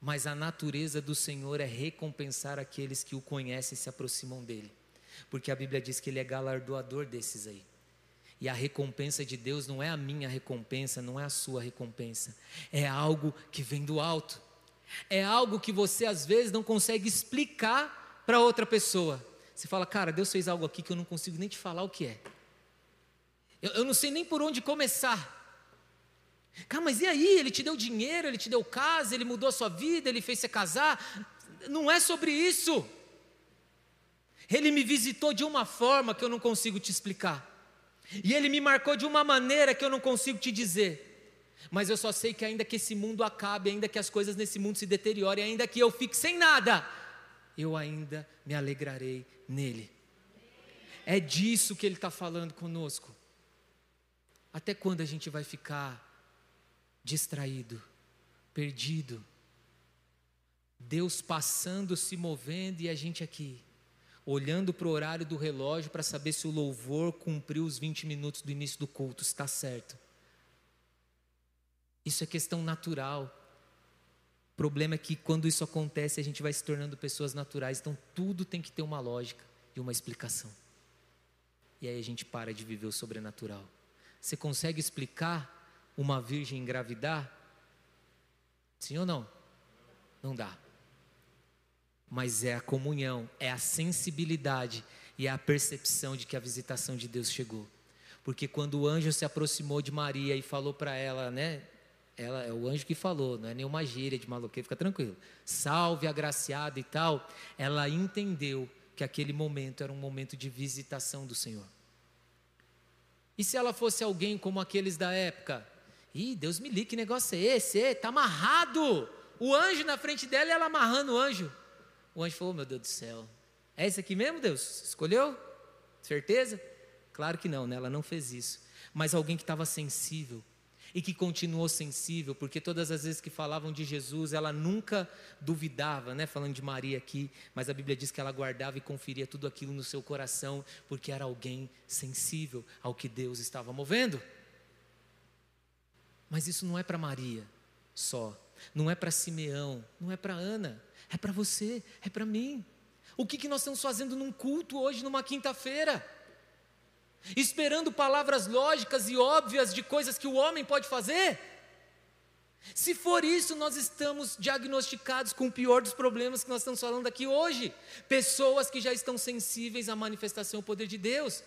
Mas a natureza do Senhor é recompensar aqueles que o conhecem e se aproximam dele porque a Bíblia diz que Ele é galardoador desses aí. E a recompensa de Deus não é a minha recompensa, não é a sua recompensa, é algo que vem do alto, é algo que você às vezes não consegue explicar para outra pessoa. Você fala, cara, Deus fez algo aqui que eu não consigo nem te falar o que é, eu, eu não sei nem por onde começar. Cara, mas e aí? Ele te deu dinheiro, ele te deu casa, ele mudou a sua vida, ele fez você casar. Não é sobre isso. Ele me visitou de uma forma que eu não consigo te explicar. E ele me marcou de uma maneira que eu não consigo te dizer. Mas eu só sei que ainda que esse mundo acabe, ainda que as coisas nesse mundo se deteriorem, ainda que eu fique sem nada, eu ainda me alegrarei nele. É disso que ele está falando conosco. Até quando a gente vai ficar distraído, perdido? Deus passando, se movendo e a gente aqui olhando para o horário do relógio para saber se o louvor cumpriu os 20 minutos do início do culto, está certo. Isso é questão natural. O problema é que quando isso acontece, a gente vai se tornando pessoas naturais, então tudo tem que ter uma lógica e uma explicação. E aí a gente para de viver o sobrenatural. Você consegue explicar uma virgem engravidar? Sim ou não? Não dá mas é a comunhão, é a sensibilidade e é a percepção de que a visitação de Deus chegou. Porque quando o anjo se aproximou de Maria e falou para ela, né? Ela é o anjo que falou, não é nenhuma gíria de maloqueiro, fica tranquilo. Salve agraciada e tal. Ela entendeu que aquele momento era um momento de visitação do Senhor. E se ela fosse alguém como aqueles da época? Ih, Deus me liga, que negócio é esse? Está amarrado. O anjo na frente dela e ela amarrando o anjo. O anjo falou: oh, Meu Deus do céu, é esse aqui mesmo, Deus? Escolheu? Certeza? Claro que não, né? ela não fez isso. Mas alguém que estava sensível e que continuou sensível, porque todas as vezes que falavam de Jesus, ela nunca duvidava, né? Falando de Maria aqui, mas a Bíblia diz que ela guardava e conferia tudo aquilo no seu coração, porque era alguém sensível ao que Deus estava movendo. Mas isso não é para Maria só, não é para Simeão, não é para Ana, é para você, é para mim. O que, que nós estamos fazendo num culto hoje, numa quinta-feira? Esperando palavras lógicas e óbvias de coisas que o homem pode fazer? Se for isso, nós estamos diagnosticados com o pior dos problemas que nós estamos falando aqui hoje. Pessoas que já estão sensíveis à manifestação do poder de Deus.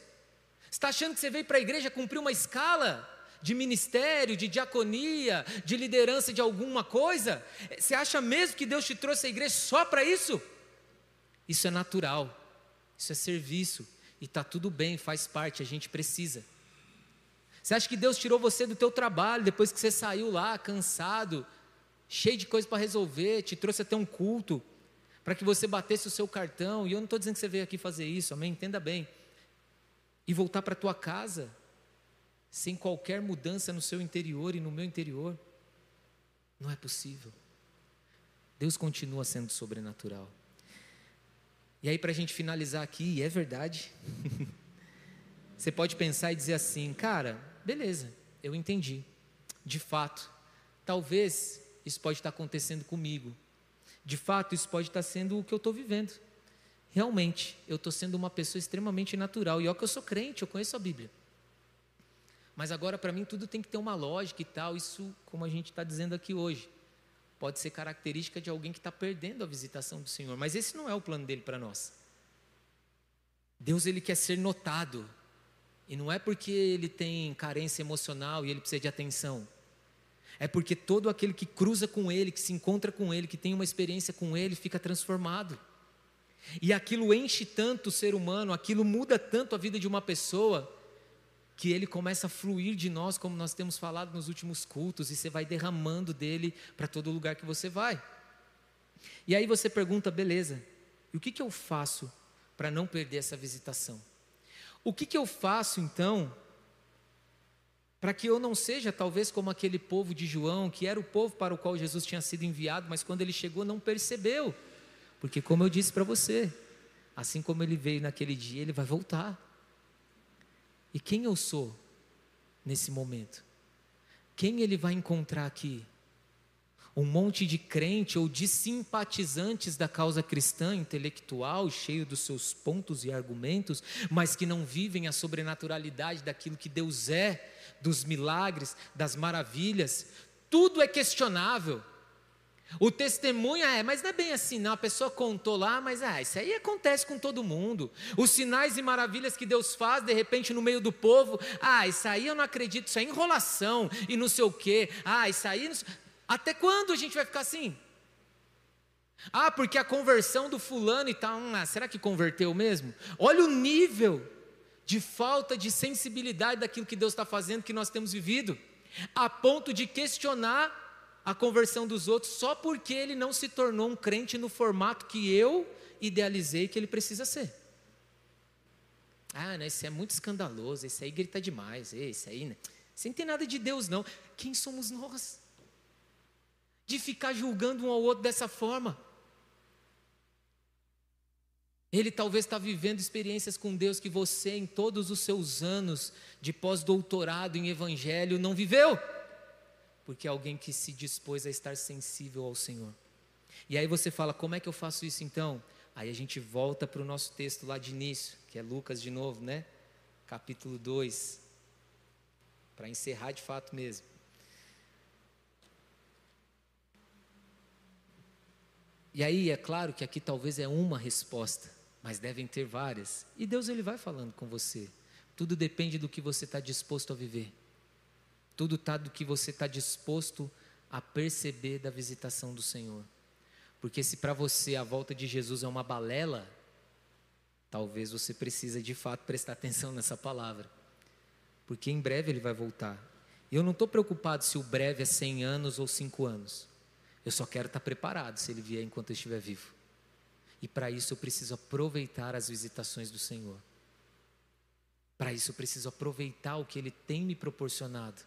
Está achando que você veio para a igreja cumprir uma escala? de ministério, de diaconia, de liderança de alguma coisa? Você acha mesmo que Deus te trouxe à igreja só para isso? Isso é natural, isso é serviço, e está tudo bem, faz parte, a gente precisa. Você acha que Deus tirou você do teu trabalho depois que você saiu lá cansado, cheio de coisa para resolver, te trouxe até um culto para que você batesse o seu cartão? E eu não estou dizendo que você veio aqui fazer isso, amém? Entenda bem. E voltar para tua casa sem qualquer mudança no seu interior e no meu interior. Não é possível. Deus continua sendo sobrenatural. E aí, para a gente finalizar aqui, é verdade. Você pode pensar e dizer assim, cara, beleza, eu entendi. De fato, talvez isso pode estar acontecendo comigo. De fato, isso pode estar sendo o que eu estou vivendo. Realmente, eu estou sendo uma pessoa extremamente natural. E olha que eu sou crente, eu conheço a Bíblia. Mas agora, para mim, tudo tem que ter uma lógica e tal. Isso, como a gente está dizendo aqui hoje, pode ser característica de alguém que está perdendo a visitação do Senhor. Mas esse não é o plano dele para nós. Deus ele quer ser notado. E não é porque ele tem carência emocional e ele precisa de atenção. É porque todo aquele que cruza com ele, que se encontra com ele, que tem uma experiência com ele, fica transformado. E aquilo enche tanto o ser humano, aquilo muda tanto a vida de uma pessoa, que ele começa a fluir de nós, como nós temos falado nos últimos cultos, e você vai derramando dele para todo lugar que você vai. E aí você pergunta, beleza, e o que, que eu faço para não perder essa visitação? O que, que eu faço então para que eu não seja talvez como aquele povo de João, que era o povo para o qual Jesus tinha sido enviado, mas quando ele chegou não percebeu? Porque, como eu disse para você, assim como ele veio naquele dia, ele vai voltar. E quem eu sou nesse momento? Quem ele vai encontrar aqui? um monte de crente ou de simpatizantes da causa cristã intelectual, cheio dos seus pontos e argumentos, mas que não vivem a sobrenaturalidade daquilo que Deus é, dos milagres, das maravilhas. Tudo é questionável. O testemunho é, mas não é bem assim, não. A pessoa contou lá, mas ah, isso aí acontece com todo mundo. Os sinais e maravilhas que Deus faz, de repente, no meio do povo, ah, isso aí eu não acredito, isso é enrolação e não sei o quê. Ah, isso aí. Não... Até quando a gente vai ficar assim? Ah, porque a conversão do fulano e tal, hum, ah, será que converteu mesmo? Olha o nível de falta de sensibilidade daquilo que Deus está fazendo, que nós temos vivido, a ponto de questionar a conversão dos outros só porque ele não se tornou um crente no formato que eu idealizei que ele precisa ser. Ah, né, isso é muito escandaloso, isso aí grita demais, isso aí, né? Isso não tem nada de Deus, não. Quem somos nós? de ficar julgando um ao outro dessa forma. Ele talvez está vivendo experiências com Deus que você, em todos os seus anos de pós-doutorado em Evangelho, não viveu, porque é alguém que se dispôs a estar sensível ao Senhor. E aí você fala: como é que eu faço isso então? Aí a gente volta para o nosso texto lá de início, que é Lucas de novo, né? Capítulo 2, para encerrar de fato mesmo. E aí é claro que aqui talvez é uma resposta, mas devem ter várias. E Deus ele vai falando com você. Tudo depende do que você está disposto a viver. Tudo está do que você está disposto a perceber da visitação do Senhor. Porque se para você a volta de Jesus é uma balela, talvez você precisa de fato prestar atenção nessa palavra. Porque em breve ele vai voltar. Eu não estou preocupado se o breve é 100 anos ou 5 anos. Eu só quero estar preparado se ele vier enquanto eu estiver vivo. E para isso eu preciso aproveitar as visitações do Senhor. Para isso eu preciso aproveitar o que ele tem me proporcionado.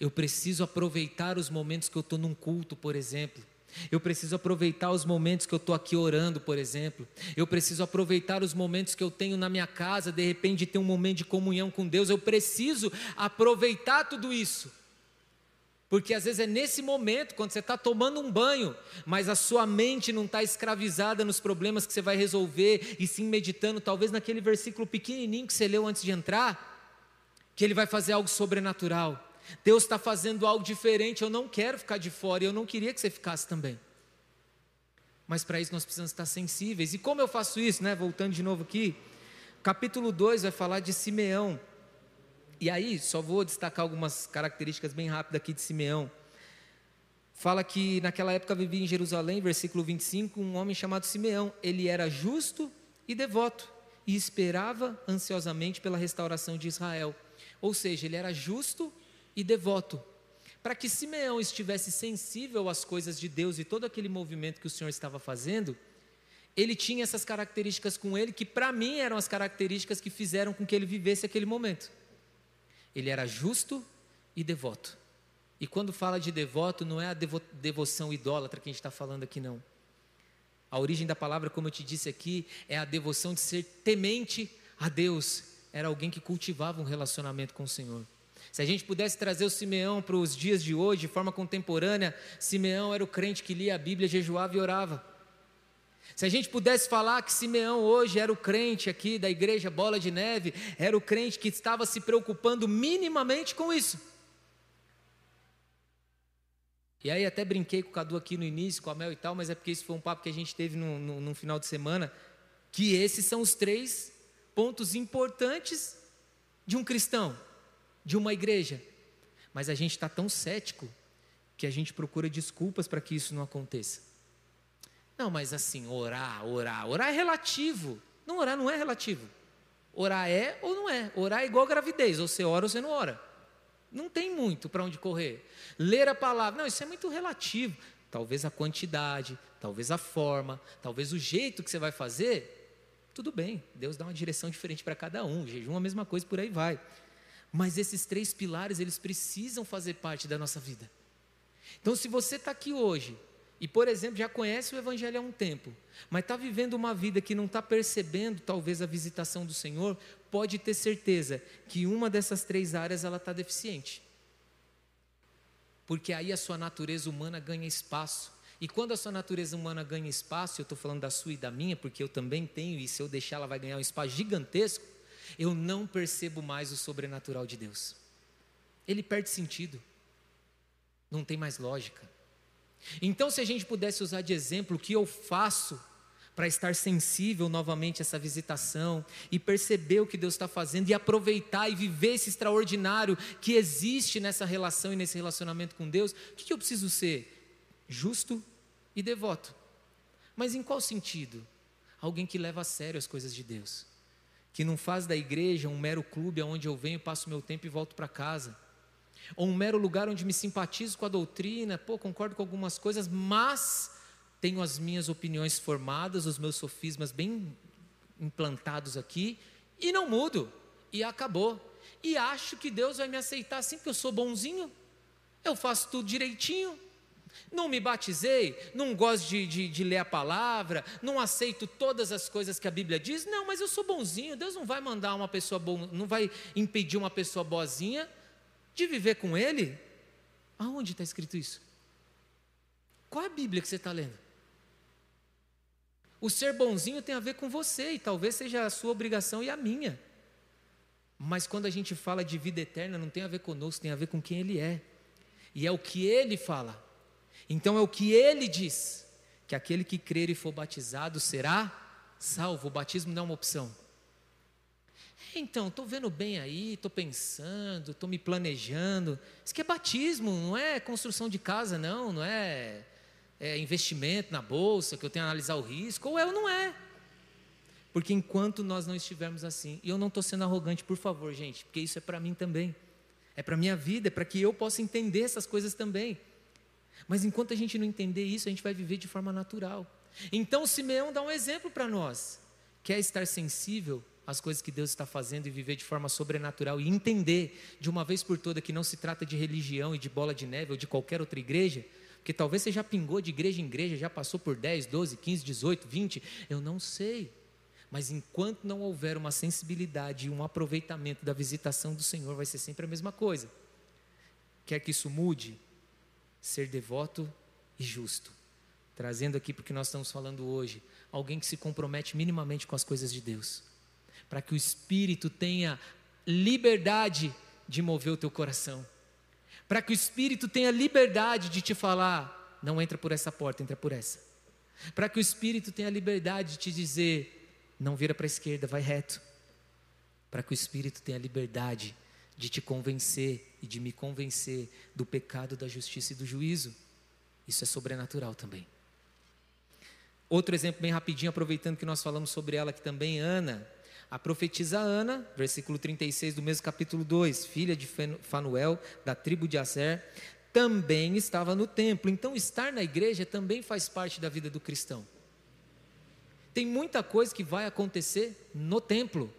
Eu preciso aproveitar os momentos que eu estou num culto, por exemplo. Eu preciso aproveitar os momentos que eu estou aqui orando, por exemplo. Eu preciso aproveitar os momentos que eu tenho na minha casa, de repente ter um momento de comunhão com Deus. Eu preciso aproveitar tudo isso porque às vezes é nesse momento, quando você está tomando um banho, mas a sua mente não está escravizada nos problemas que você vai resolver e sim meditando, talvez naquele versículo pequenininho que você leu antes de entrar, que ele vai fazer algo sobrenatural. Deus está fazendo algo diferente, eu não quero ficar de fora eu não queria que você ficasse também. Mas para isso nós precisamos estar sensíveis. E como eu faço isso, né? Voltando de novo aqui, capítulo 2 vai falar de Simeão. E aí, só vou destacar algumas características bem rápidas aqui de Simeão. Fala que naquela época vivia em Jerusalém, versículo 25, um homem chamado Simeão. Ele era justo e devoto e esperava ansiosamente pela restauração de Israel. Ou seja, ele era justo e devoto. Para que Simeão estivesse sensível às coisas de Deus e todo aquele movimento que o Senhor estava fazendo, ele tinha essas características com ele, que para mim eram as características que fizeram com que ele vivesse aquele momento. Ele era justo e devoto. E quando fala de devoto, não é a devo devoção idólatra que a gente está falando aqui, não. A origem da palavra, como eu te disse aqui, é a devoção de ser temente a Deus. Era alguém que cultivava um relacionamento com o Senhor. Se a gente pudesse trazer o Simeão para os dias de hoje, de forma contemporânea, Simeão era o crente que lia a Bíblia, jejuava e orava. Se a gente pudesse falar que Simeão hoje era o crente aqui da igreja Bola de Neve, era o crente que estava se preocupando minimamente com isso. E aí até brinquei com o Cadu aqui no início, com a Mel e tal, mas é porque isso foi um papo que a gente teve no final de semana, que esses são os três pontos importantes de um cristão, de uma igreja. Mas a gente está tão cético que a gente procura desculpas para que isso não aconteça. Não, mas assim, orar, orar, orar é relativo. Não, orar não é relativo. Orar é ou não é? Orar é igual gravidez, ou você ora ou você não ora. Não tem muito para onde correr. Ler a palavra, não, isso é muito relativo. Talvez a quantidade, talvez a forma, talvez o jeito que você vai fazer, tudo bem, Deus dá uma direção diferente para cada um, jejum a mesma coisa, por aí vai. Mas esses três pilares, eles precisam fazer parte da nossa vida. Então, se você está aqui hoje e, por exemplo, já conhece o Evangelho há um tempo, mas está vivendo uma vida que não está percebendo talvez a visitação do Senhor, pode ter certeza que uma dessas três áreas ela está deficiente. Porque aí a sua natureza humana ganha espaço e quando a sua natureza humana ganha espaço, eu estou falando da sua e da minha, porque eu também tenho, e se eu deixar ela vai ganhar um espaço gigantesco, eu não percebo mais o sobrenatural de Deus. Ele perde sentido, não tem mais lógica. Então, se a gente pudesse usar de exemplo o que eu faço para estar sensível novamente a essa visitação e perceber o que Deus está fazendo e aproveitar e viver esse extraordinário que existe nessa relação e nesse relacionamento com Deus, o que eu preciso ser? Justo e devoto. Mas em qual sentido? Alguém que leva a sério as coisas de Deus, que não faz da igreja um mero clube onde eu venho, passo meu tempo e volto para casa, ou um mero lugar onde me simpatizo com a doutrina, pô, concordo com algumas coisas, mas tenho as minhas opiniões formadas, os meus sofismas bem implantados aqui, e não mudo, e acabou. E acho que Deus vai me aceitar assim, porque eu sou bonzinho, eu faço tudo direitinho, não me batizei, não gosto de, de, de, ler a palavra, não aceito todas as coisas que a Bíblia diz. Não, mas eu sou bonzinho. Deus não vai mandar uma pessoa boa, não vai impedir uma pessoa boazinha de viver com Ele. Aonde está escrito isso? Qual é a Bíblia que você está lendo? O ser bonzinho tem a ver com você e talvez seja a sua obrigação e a minha. Mas quando a gente fala de vida eterna, não tem a ver conosco, tem a ver com quem Ele é. E é o que Ele fala. Então é o que ele diz: que aquele que crer e for batizado será salvo. O batismo não é uma opção. Então, estou vendo bem aí, estou pensando, estou me planejando. Isso que é batismo, não é construção de casa, não, não é, é investimento na bolsa, que eu tenho que analisar o risco, ou é ou não é. Porque enquanto nós não estivermos assim, e eu não estou sendo arrogante, por favor, gente, porque isso é para mim também, é para minha vida, é para que eu possa entender essas coisas também. Mas enquanto a gente não entender isso, a gente vai viver de forma natural. Então Simeão dá um exemplo para nós. Quer estar sensível às coisas que Deus está fazendo e viver de forma sobrenatural e entender de uma vez por toda que não se trata de religião e de bola de neve ou de qualquer outra igreja, porque talvez você já pingou de igreja em igreja, já passou por 10, 12, 15, 18, 20, eu não sei. Mas enquanto não houver uma sensibilidade e um aproveitamento da visitação do Senhor, vai ser sempre a mesma coisa. Quer que isso mude? Ser devoto e justo. Trazendo aqui porque nós estamos falando hoje, alguém que se compromete minimamente com as coisas de Deus, para que o Espírito tenha liberdade de mover o teu coração, para que o Espírito tenha liberdade de te falar: não entra por essa porta, entra por essa, para que o Espírito tenha liberdade de te dizer: não vira para a esquerda, vai reto, para que o Espírito tenha liberdade de te convencer e de me convencer do pecado, da justiça e do juízo. Isso é sobrenatural também. Outro exemplo bem rapidinho, aproveitando que nós falamos sobre ela aqui também, Ana. A profetisa Ana, versículo 36 do mesmo capítulo 2, filha de Fanuel, da tribo de Aser, também estava no templo. Então, estar na igreja também faz parte da vida do cristão. Tem muita coisa que vai acontecer no templo.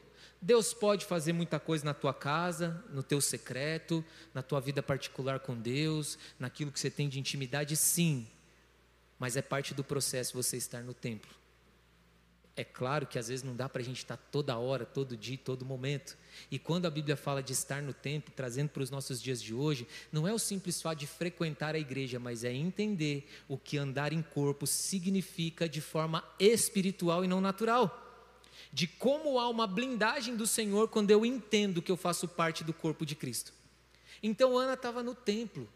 Deus pode fazer muita coisa na tua casa, no teu secreto, na tua vida particular com Deus, naquilo que você tem de intimidade, sim. Mas é parte do processo você estar no templo. É claro que às vezes não dá para a gente estar toda hora, todo dia, todo momento. E quando a Bíblia fala de estar no templo, trazendo para os nossos dias de hoje, não é o simples fato de frequentar a igreja, mas é entender o que andar em corpo significa de forma espiritual e não natural de como há uma blindagem do Senhor quando eu entendo que eu faço parte do corpo de Cristo. Então Ana estava no templo.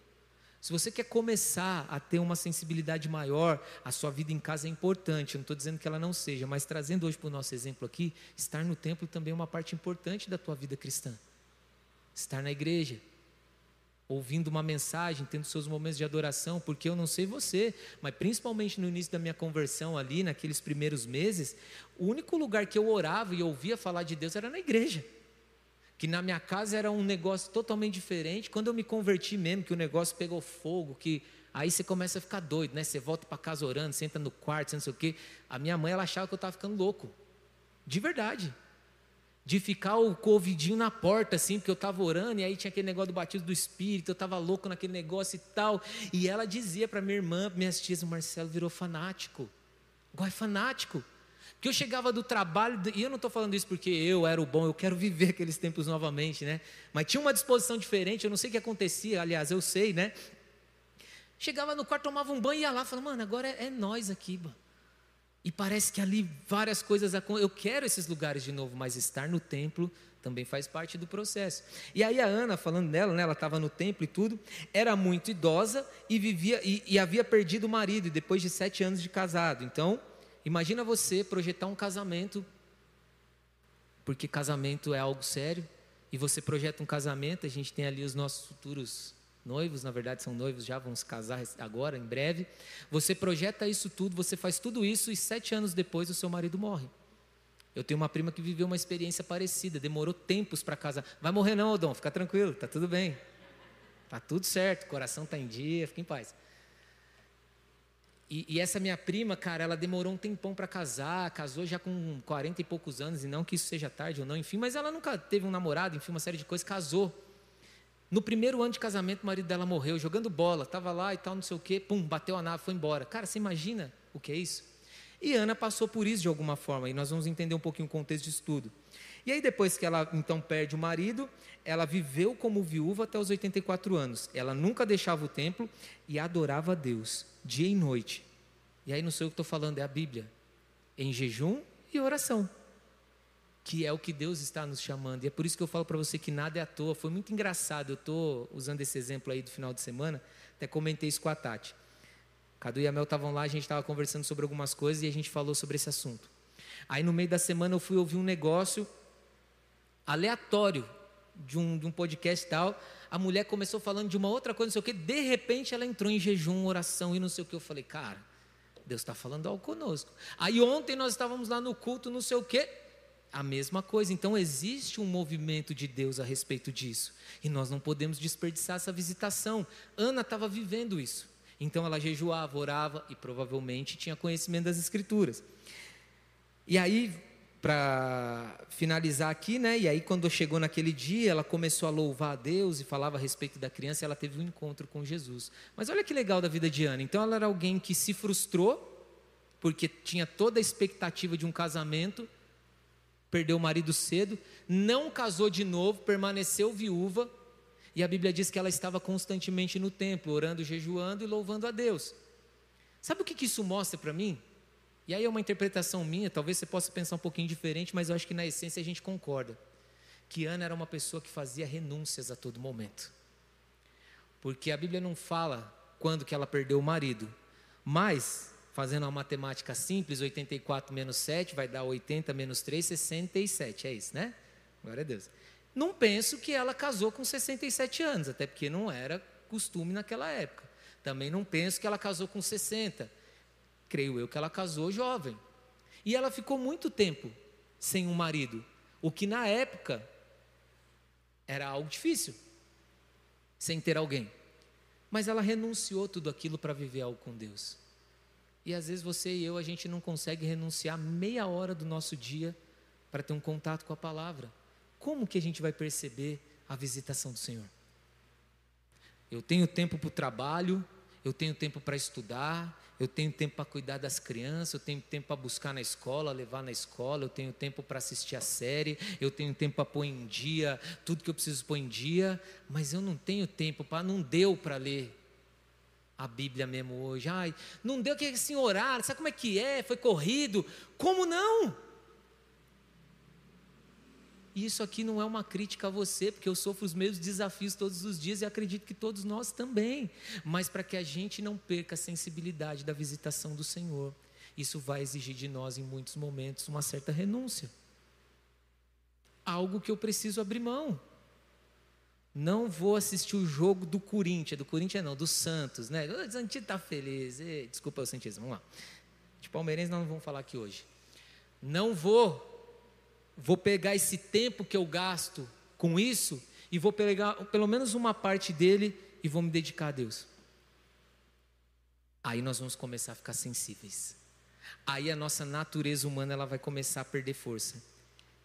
Se você quer começar a ter uma sensibilidade maior, a sua vida em casa é importante. Eu não estou dizendo que ela não seja, mas trazendo hoje para o nosso exemplo aqui, estar no templo também é uma parte importante da tua vida cristã. Estar na igreja. Ouvindo uma mensagem, tendo seus momentos de adoração, porque eu não sei você, mas principalmente no início da minha conversão ali, naqueles primeiros meses, o único lugar que eu orava e ouvia falar de Deus era na igreja. Que na minha casa era um negócio totalmente diferente. Quando eu me converti mesmo, que o negócio pegou fogo, que aí você começa a ficar doido, né? Você volta para casa orando, senta no quarto, não sei o quê. A minha mãe ela achava que eu estava ficando louco. De verdade de ficar o covidinho na porta, assim, porque eu estava orando, e aí tinha aquele negócio do batido do Espírito, eu estava louco naquele negócio e tal. E ela dizia para minha irmã, minhas tias, o Marcelo virou fanático. Igual é fanático. Que eu chegava do trabalho, e eu não estou falando isso porque eu era o bom, eu quero viver aqueles tempos novamente, né? Mas tinha uma disposição diferente, eu não sei o que acontecia, aliás, eu sei, né? Chegava no quarto, tomava um banho e ia lá, falava, mano, agora é, é nós aqui, mano. E parece que ali várias coisas acontecem. Eu quero esses lugares de novo, mas estar no templo também faz parte do processo. E aí a Ana, falando dela, né, ela estava no templo e tudo, era muito idosa e vivia e, e havia perdido o marido depois de sete anos de casado. Então, imagina você projetar um casamento, porque casamento é algo sério, e você projeta um casamento, a gente tem ali os nossos futuros noivos, na verdade são noivos já, vão se casar agora, em breve. Você projeta isso tudo, você faz tudo isso e sete anos depois o seu marido morre. Eu tenho uma prima que viveu uma experiência parecida, demorou tempos para casar. Vai morrer não, Odon, fica tranquilo, tá tudo bem. Tá tudo certo, coração tá em dia, fica em paz. E, e, essa minha prima, cara, ela demorou um tempão para casar, casou já com 40 e poucos anos, e não que isso seja tarde ou não, enfim, mas ela nunca teve um namorado, enfim, uma série de coisas, casou. No primeiro ano de casamento, o marido dela morreu jogando bola, estava lá e tal, não sei o quê, pum, bateu a nave, foi embora. Cara, você imagina o que é isso? E Ana passou por isso de alguma forma, e nós vamos entender um pouquinho o contexto de estudo. E aí, depois que ela então perde o marido, ela viveu como viúva até os 84 anos. Ela nunca deixava o templo e adorava a Deus, dia e noite. E aí, não sei o que estou falando, é a Bíblia, em jejum e oração que é o que Deus está nos chamando. E é por isso que eu falo para você que nada é à toa. Foi muito engraçado. Eu estou usando esse exemplo aí do final de semana. Até comentei isso com a Tati. Cadu e a Mel estavam lá, a gente estava conversando sobre algumas coisas e a gente falou sobre esse assunto. Aí no meio da semana eu fui ouvir um negócio aleatório de um, de um podcast tal. A mulher começou falando de uma outra coisa, não sei o que. De repente ela entrou em jejum, oração e não sei o que. Eu falei, cara, Deus está falando algo conosco. Aí ontem nós estávamos lá no culto, não sei o que a mesma coisa. Então existe um movimento de Deus a respeito disso. E nós não podemos desperdiçar essa visitação. Ana estava vivendo isso. Então ela jejuava, orava e provavelmente tinha conhecimento das escrituras. E aí, para finalizar aqui, né? E aí quando chegou naquele dia, ela começou a louvar a Deus e falava a respeito da criança, e ela teve um encontro com Jesus. Mas olha que legal da vida de Ana. Então ela era alguém que se frustrou porque tinha toda a expectativa de um casamento perdeu o marido cedo, não casou de novo, permaneceu viúva, e a Bíblia diz que ela estava constantemente no templo, orando, jejuando e louvando a Deus. Sabe o que, isso mostra para mim? E aí é uma interpretação minha, talvez você possa pensar um pouquinho diferente, mas eu acho que na essência a gente concorda. Que Ana era uma pessoa que fazia renúncias a todo momento. Porque a Bíblia não fala quando que ela perdeu o marido, mas Fazendo uma matemática simples, 84 menos 7 vai dar 80 menos 3, 67. É isso, né? Glória a Deus. Não penso que ela casou com 67 anos, até porque não era costume naquela época. Também não penso que ela casou com 60. Creio eu que ela casou jovem. E ela ficou muito tempo sem um marido, o que na época era algo difícil, sem ter alguém. Mas ela renunciou tudo aquilo para viver algo com Deus. E às vezes você e eu, a gente não consegue renunciar meia hora do nosso dia para ter um contato com a palavra. Como que a gente vai perceber a visitação do Senhor? Eu tenho tempo para o trabalho, eu tenho tempo para estudar, eu tenho tempo para cuidar das crianças, eu tenho tempo para buscar na escola, levar na escola, eu tenho tempo para assistir a série, eu tenho tempo para pôr em dia tudo que eu preciso pôr em dia, mas eu não tenho tempo para, não deu para ler a Bíblia mesmo hoje. Ai, não deu que assim orar, sabe como é que é? Foi corrido. Como não? Isso aqui não é uma crítica a você, porque eu sofro os mesmos desafios todos os dias e acredito que todos nós também. Mas para que a gente não perca a sensibilidade da visitação do Senhor, isso vai exigir de nós, em muitos momentos, uma certa renúncia. Algo que eu preciso abrir mão. Não vou assistir o jogo do Corinthians, do Corinthians não, do Santos, né? O Santos está feliz. Desculpa o Santismo, vamos lá. De palmeirense nós não vamos falar aqui hoje. Não vou, vou pegar esse tempo que eu gasto com isso e vou pegar pelo menos uma parte dele e vou me dedicar a Deus. Aí nós vamos começar a ficar sensíveis. Aí a nossa natureza humana ela vai começar a perder força.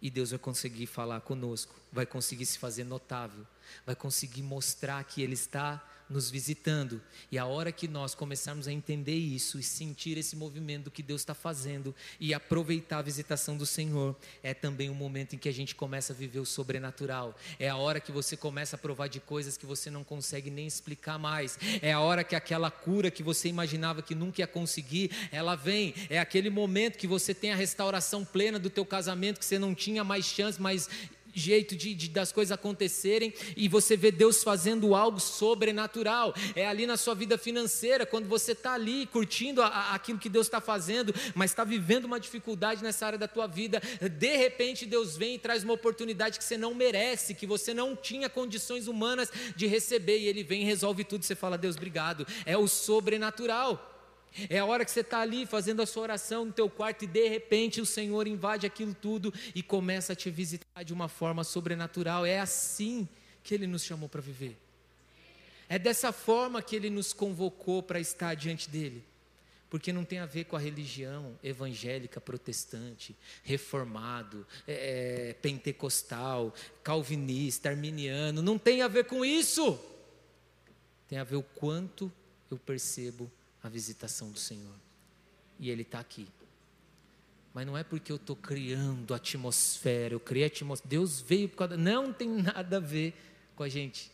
E Deus vai conseguir falar conosco, vai conseguir se fazer notável, vai conseguir mostrar que Ele está nos visitando. E a hora que nós começarmos a entender isso e sentir esse movimento que Deus está fazendo e aproveitar a visitação do Senhor, é também o momento em que a gente começa a viver o sobrenatural. É a hora que você começa a provar de coisas que você não consegue nem explicar mais. É a hora que aquela cura que você imaginava que nunca ia conseguir, ela vem. É aquele momento que você tem a restauração plena do teu casamento que você não tinha mais chance, mas jeito de, de, das coisas acontecerem e você vê Deus fazendo algo sobrenatural. É ali na sua vida financeira, quando você está ali curtindo a, a, aquilo que Deus está fazendo, mas está vivendo uma dificuldade nessa área da tua vida, de repente Deus vem e traz uma oportunidade que você não merece, que você não tinha condições humanas de receber, e Ele vem e resolve tudo. Você fala, Deus, obrigado. É o sobrenatural. É a hora que você está ali fazendo a sua oração no teu quarto e de repente o Senhor invade aquilo tudo e começa a te visitar de uma forma sobrenatural. É assim que Ele nos chamou para viver. É dessa forma que Ele nos convocou para estar diante dEle. Porque não tem a ver com a religião evangélica protestante, reformado, é, é pentecostal, calvinista, arminiano. Não tem a ver com isso. Tem a ver o quanto eu percebo a visitação do Senhor. E Ele está aqui. Mas não é porque eu estou criando atmosfera, eu criei atmosfera. Deus veio por causa. Não tem nada a ver com a gente.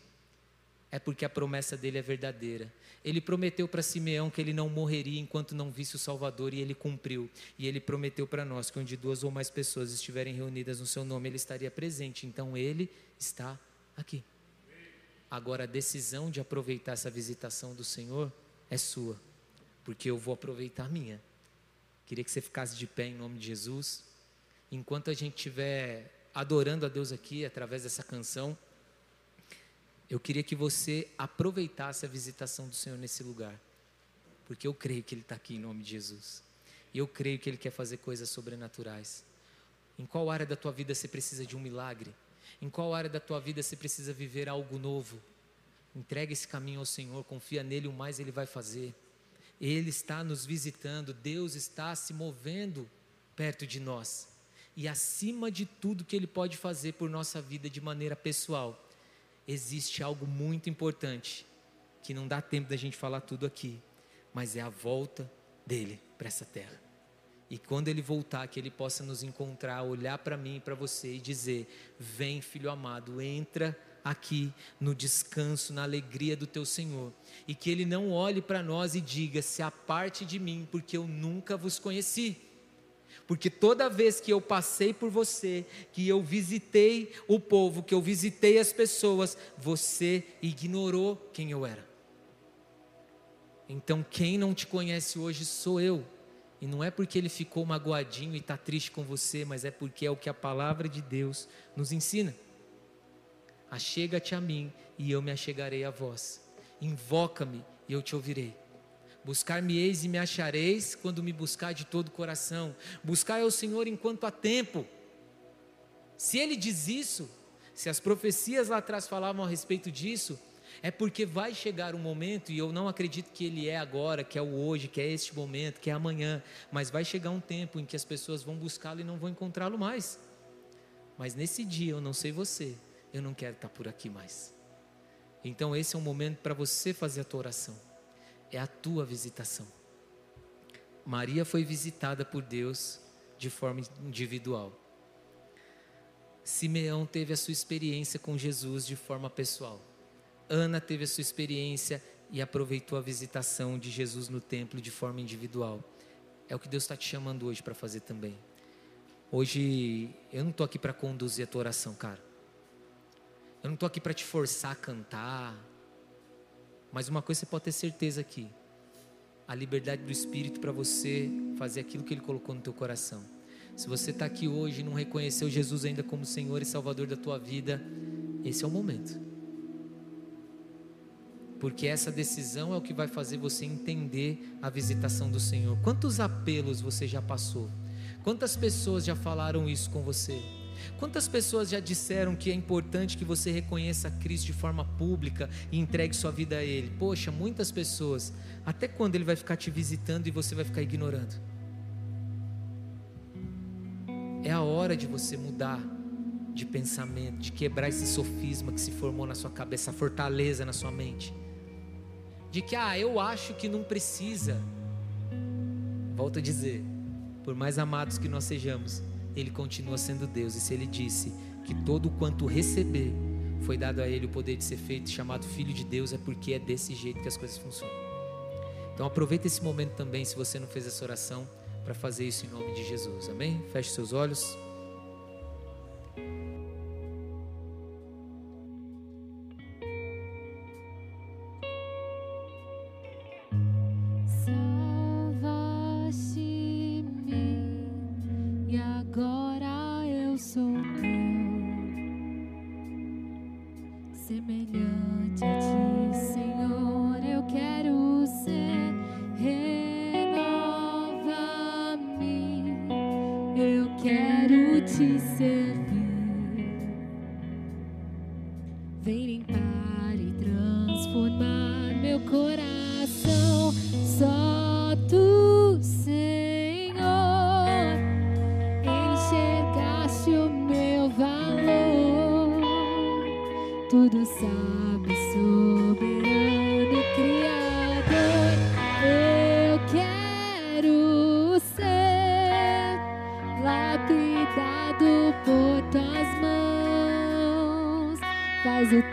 É porque a promessa dele é verdadeira. Ele prometeu para Simeão que ele não morreria enquanto não visse o Salvador e ele cumpriu. E ele prometeu para nós que onde duas ou mais pessoas estiverem reunidas no seu nome, ele estaria presente. Então ele está aqui. Agora a decisão de aproveitar essa visitação do Senhor é sua porque eu vou aproveitar a minha. Queria que você ficasse de pé em nome de Jesus. Enquanto a gente estiver adorando a Deus aqui através dessa canção, eu queria que você aproveitasse a visitação do Senhor nesse lugar, porque eu creio que Ele está aqui em nome de Jesus. E eu creio que Ele quer fazer coisas sobrenaturais. Em qual área da tua vida você precisa de um milagre? Em qual área da tua vida você precisa viver algo novo? Entrega esse caminho ao Senhor, confia nele, o mais Ele vai fazer. Ele está nos visitando, Deus está se movendo perto de nós. E acima de tudo que Ele pode fazer por nossa vida de maneira pessoal, existe algo muito importante, que não dá tempo da gente falar tudo aqui, mas é a volta dele para essa terra. E quando ele voltar, que ele possa nos encontrar, olhar para mim e para você e dizer: Vem, filho amado, entra aqui no descanso, na alegria do teu Senhor. E que Ele não olhe para nós e diga: se aparte de mim, porque eu nunca vos conheci. Porque toda vez que eu passei por você, que eu visitei o povo, que eu visitei as pessoas, você ignorou quem eu era. Então, quem não te conhece hoje sou eu. E não é porque ele ficou magoadinho e está triste com você, mas é porque é o que a palavra de Deus nos ensina. Achega-te a mim e eu me achegarei a vós. Invoca-me e eu te ouvirei. Buscar-me-eis e me achareis quando me buscar de todo o coração. Buscar ao Senhor enquanto há tempo. Se ele diz isso, se as profecias lá atrás falavam a respeito disso, é porque vai chegar um momento, e eu não acredito que ele é agora, que é o hoje, que é este momento, que é amanhã, mas vai chegar um tempo em que as pessoas vão buscá-lo e não vão encontrá-lo mais. Mas nesse dia, eu não sei você, eu não quero estar por aqui mais. Então esse é um momento para você fazer a tua oração. É a tua visitação. Maria foi visitada por Deus de forma individual. Simeão teve a sua experiência com Jesus de forma pessoal. Ana teve a sua experiência e aproveitou a visitação de Jesus no templo de forma individual. É o que Deus está te chamando hoje para fazer também. Hoje eu não estou aqui para conduzir a tua oração, cara. Eu não estou aqui para te forçar a cantar. Mas uma coisa você pode ter certeza aqui: a liberdade do Espírito para você fazer aquilo que Ele colocou no teu coração. Se você está aqui hoje e não reconheceu Jesus ainda como Senhor e Salvador da tua vida, esse é o momento. porque essa decisão é o que vai fazer você entender a visitação do Senhor. Quantos apelos você já passou? Quantas pessoas já falaram isso com você? Quantas pessoas já disseram que é importante que você reconheça Cristo de forma pública e entregue sua vida a Ele? Poxa, muitas pessoas. Até quando Ele vai ficar te visitando e você vai ficar ignorando? É a hora de você mudar de pensamento, de quebrar esse sofisma que se formou na sua cabeça, a fortaleza na sua mente. De que, ah, eu acho que não precisa. Volto a dizer, por mais amados que nós sejamos, Ele continua sendo Deus. E se Ele disse que todo quanto receber foi dado a Ele o poder de ser feito, chamado Filho de Deus, é porque é desse jeito que as coisas funcionam. Então aproveita esse momento também, se você não fez essa oração, para fazer isso em nome de Jesus. Amém? Feche seus olhos.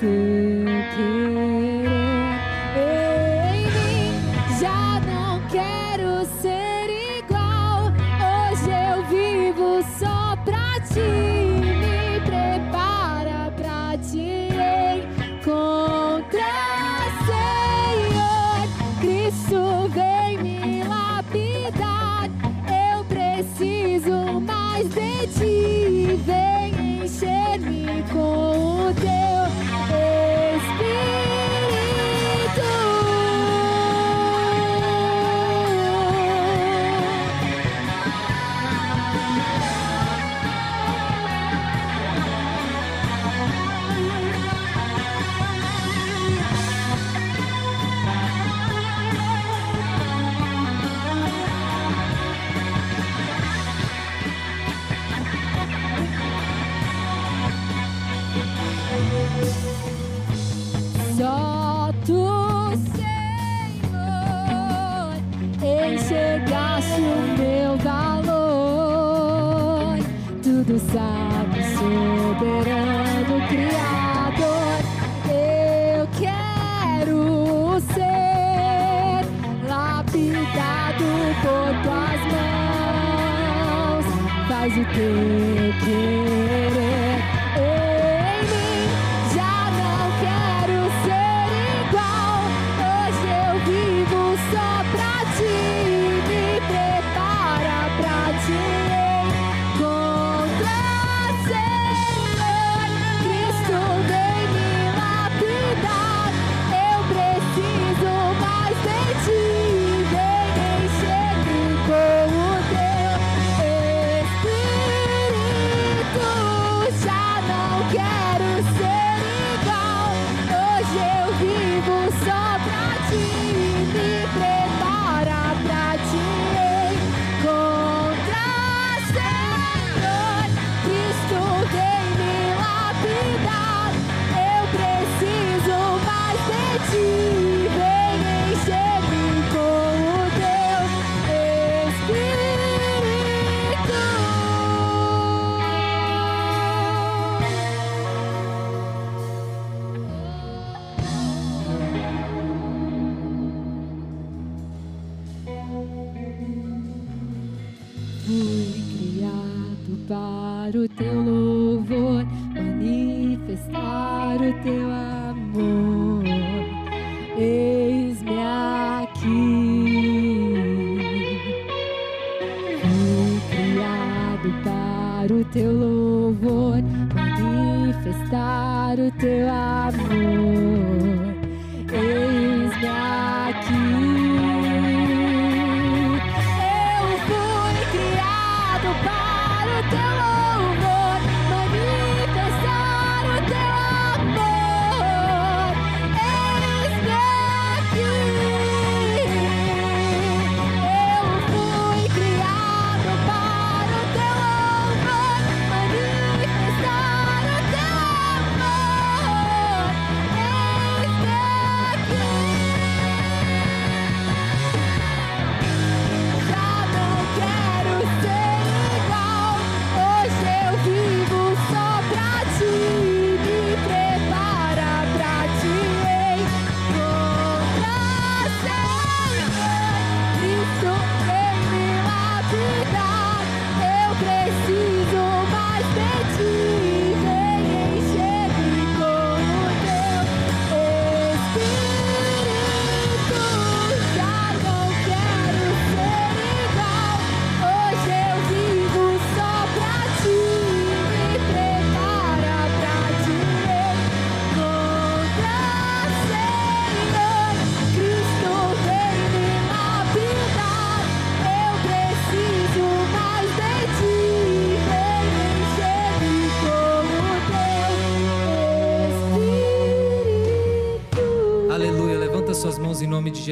Manifestar o teu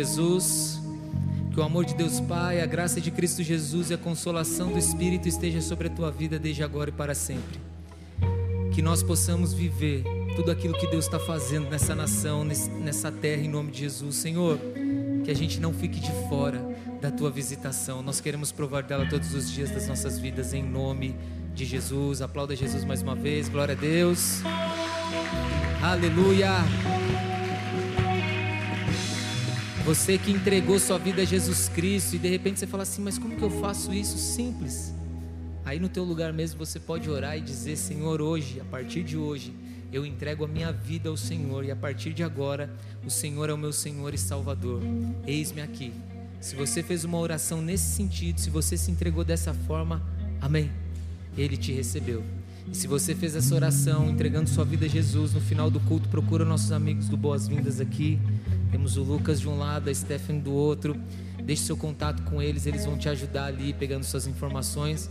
Jesus. Que o amor de Deus Pai, a graça de Cristo Jesus e a consolação do Espírito esteja sobre a tua vida desde agora e para sempre. Que nós possamos viver tudo aquilo que Deus está fazendo nessa nação, nessa terra, em nome de Jesus. Senhor, que a gente não fique de fora da tua visitação. Nós queremos provar dela todos os dias das nossas vidas, em nome de Jesus. Aplauda Jesus mais uma vez. Glória a Deus. Aleluia. Você que entregou sua vida a Jesus Cristo e de repente você fala assim, mas como que eu faço isso? Simples. Aí no teu lugar mesmo você pode orar e dizer, Senhor, hoje, a partir de hoje, eu entrego a minha vida ao Senhor e a partir de agora, o Senhor é o meu Senhor e Salvador. Eis-me aqui. Se você fez uma oração nesse sentido, se você se entregou dessa forma, amém. Ele te recebeu. E se você fez essa oração entregando sua vida a Jesus, no final do culto, procura nossos amigos do Boas-Vindas aqui. Temos o Lucas de um lado, a Stephanie do outro. Deixe seu contato com eles, eles vão te ajudar ali pegando suas informações.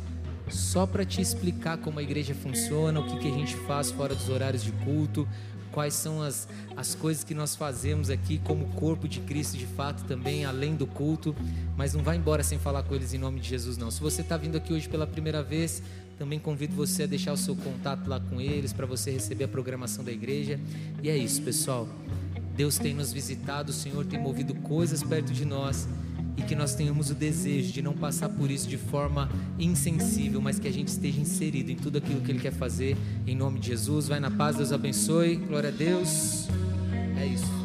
Só para te explicar como a igreja funciona, o que, que a gente faz fora dos horários de culto, quais são as, as coisas que nós fazemos aqui como corpo de Cristo de fato também, além do culto. Mas não vá embora sem falar com eles em nome de Jesus, não. Se você está vindo aqui hoje pela primeira vez, também convido você a deixar o seu contato lá com eles para você receber a programação da igreja. E é isso, pessoal. Deus tem nos visitado, o Senhor tem movido coisas perto de nós e que nós tenhamos o desejo de não passar por isso de forma insensível, mas que a gente esteja inserido em tudo aquilo que Ele quer fazer. Em nome de Jesus, vai na paz, Deus abençoe. Glória a Deus. É isso.